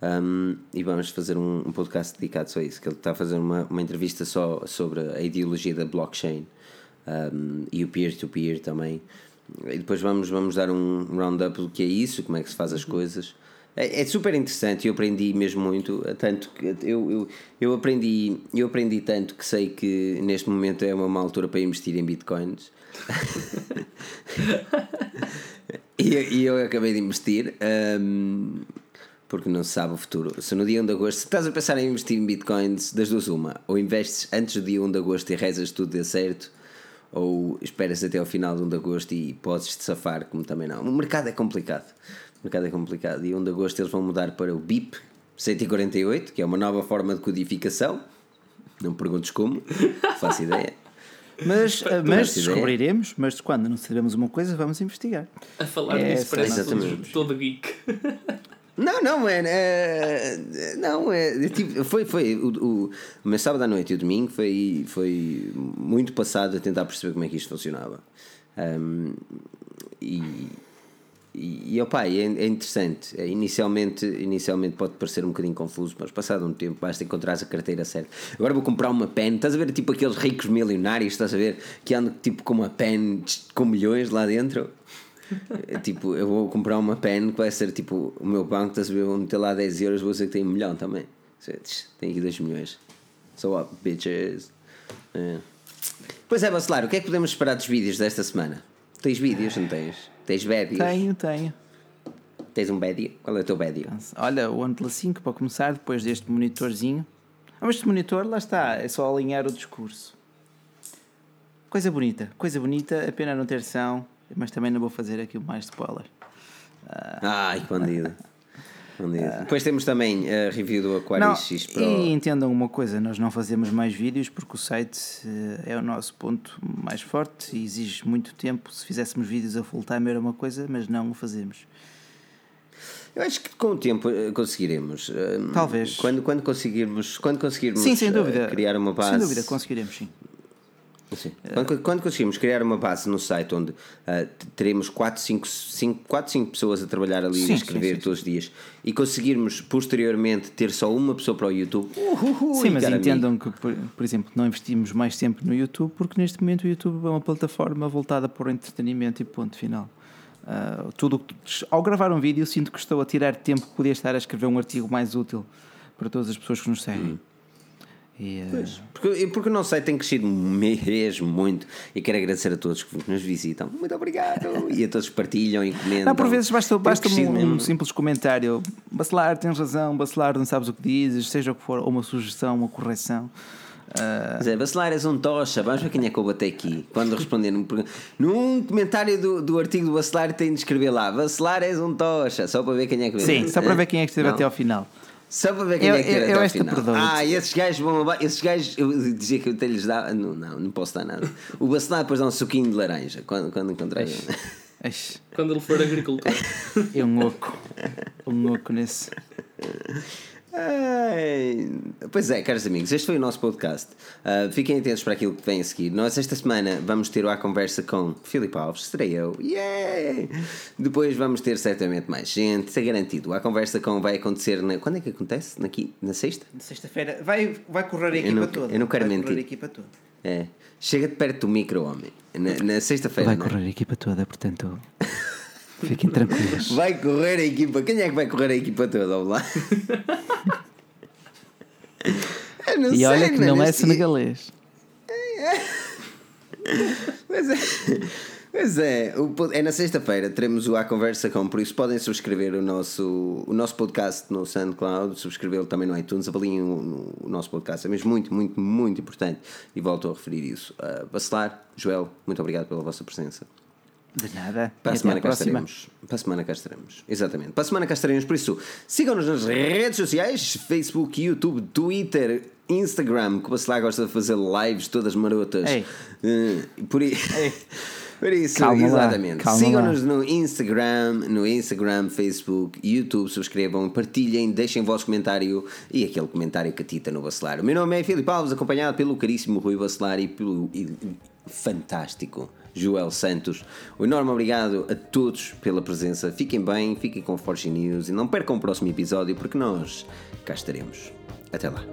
Um, e vamos fazer um, um podcast dedicado só a isso. Que ele está a fazer uma, uma entrevista só sobre a ideologia da blockchain um, e o peer-to-peer também. E depois vamos, vamos dar um round-up do que é isso, como é que se faz as coisas. É, é super interessante, eu aprendi mesmo muito, tanto que eu, eu, eu, aprendi, eu aprendi tanto que sei que neste momento é uma má altura para investir em bitcoins. e, eu- e eu acabei de investir. hum, porque não se sabe o futuro. Se no dia 1 de agosto, se estás a pensar em investir em bitcoins, das duas, uma, ou investes antes do dia 1 de agosto e rezas tudo dê certo, ou esperas até ao final de 1 de agosto e podes te safar, como também não. O mercado é complicado. O mercado é complicado. E 1 de agosto eles vão mudar para o BIP 148, que é uma nova forma de codificação. Não me perguntes como, faço ideia. Mas, mas ideia. descobriremos, mas quando não sabemos uma coisa, vamos investigar. A falar É, disso parece todo, todo geek. Não, não, é. é- não, é. Tipo, foi. foi o, o, sábado à noite e o domingo foi, foi muito passado a tentar perceber como é que isto funcionava. Um, e. E, e opa, é, é interessante. É, inicialmente, inicialmente pode parecer um bocadinho confuso, mas passado um tempo basta encontrar a carteira certa. Agora vou comprar uma pen. Estás a ver tipo aqueles ricos milionários, estás a ver? Que andam tipo com uma pen com milhões lá dentro. É, tipo, eu vou comprar uma pen que vai ser tipo o meu banco, estás a ver? Vou meter lá 10 euros, vou dizer que tem um milhão também. Tem aqui 2 milhões. So up, bitches. É. Pois é, Bacelar, o que é que podemos esperar dos vídeos desta semana? Tens vídeos, não tens? Tens bédios? Tenho, tenho. Tens um bédio? Qual é o teu bédio? Olha, o OnePlus 5 para começar, depois deste monitorzinho. Ah, mas este monitor, lá está, é só alinhar o discurso. Coisa bonita, coisa bonita, a pena não ter som, mas também não vou fazer aqui mais spoiler. Ai, que bandido. bandido. Depois temos também a review do Aquarius Não, X Pro. e entendam uma coisa, nós não fazemos mais vídeos porque o site eh, é o nosso ponto mais forte e exige muito tempo. Se fizéssemos vídeos a full time era uma coisa, mas não o fazemos. Eu acho que com o tempo eh, conseguiremos. eh, Talvez. Quando, quando conseguirmos, quando conseguirmos Sim, sem dúvida. criar uma base. Sem dúvida, conseguiremos sim. Quando, quando conseguimos criar uma base no site onde t- teremos 4, 5, 5, 4, 5 pessoas a trabalhar ali Sim, a escrever sim, sim, todos os dias e conseguirmos posteriormente ter só uma pessoa para o YouTube, uhuhui, Sim, mas entendam que, por, por exemplo, não investimos mais tempo no YouTube porque neste momento o YouTube é uma plataforma voltada para o entretenimento e ponto final. Ah, tudo, ao gravar um vídeo, sinto que estou a tirar tempo que podia estar a escrever um artigo mais útil para todas as pessoas que nos seguem. E, ah, Porque, porque o nosso site tem crescido mesmo muito e quero agradecer a todos que nos visitam. Muito obrigado! e a todos que partilham e comentam. Não, por vezes basta, basta um, um simples comentário. Bacelar, tens razão, Bacelar, não sabes o que dizes, seja o que for, ou uma sugestão, uma correção. Ah, Mas é, Bacelar és um tocha, vamos ver quem é que eu botei aqui. Quando responder num, comentário do, do artigo do Bacelar, tem de escrever lá: Bacelar és um tocha, só para ver quem é que sim, só para ver quem é que esteve Não. até ao final. Só para ver quem Eu- é que esteve eu- até eu final. Ah, esses gajos vão Esses gajos, eu dizia que eu até lhes dava. Não, não, não posso dar nada. O Bacelar depois dá um suquinho de laranja quando, quando encontrei. Eish, Quando ele for agricultor. É um oco. Um oco nesse. Pois é, caros amigos, este foi o nosso podcast. Uh, fiquem atentos para aquilo que vem a seguir. Nós, esta semana, vamos ter a conversa com Filipe Alves, serei eu. Yeah! Depois vamos ter certamente mais gente, isso é garantido. A conversa com vai acontecer. Na... Quando é que acontece? Na, qui- na sexta? Na sexta-feira vai, vai correr a equipa não- toda. eu não quero vai mentir. correr a equipa toda. É. Chega-te perto do micro, homem. Na, na sexta-feira. Vai não é? correr a equipa toda, portanto. Fiquem tranquilos. Vai correr a equipa. Quem é que vai correr a equipa toda? Vamos lá. Eu não E sei, olha que não é senegalês. Pois é. Pois é, po- é na sexta-feira teremos o A Conversa com, por isso podem subscrever o nosso, o nosso podcast no SoundCloud, subscrevê-lo também no iTunes, avaliem o, o nosso podcast, é mesmo muito, muito, muito importante e volto a referir isso. Uh, Bacelar, Joel, muito obrigado pela vossa presença. De nada. Para a semana cá estaremos. Para a semana cá estaremos. Exatamente. Para a semana cá estaremos. Por isso, sigam-nos nas redes sociais: Facebook, YouTube, Twitter, Instagram. Que o Bacelar gosta de fazer lives todas marotas. Ei. Eh, por, i- por isso, Calma lá, exatamente. Sigam-nos no Instagram, no Instagram, Facebook, YouTube. Subscrevam, partilhem, deixem o vosso comentário e aquele comentário catita no Bacelar. O meu nome é Filipe Alves, acompanhado pelo caríssimo Rui Bacelar e pelo e- fantástico Joel Santos. Um enorme obrigado a todos pela presença. Fiquem bem, fiquem com Forge News e não percam o próximo episódio porque nós cá estaremos. Até lá.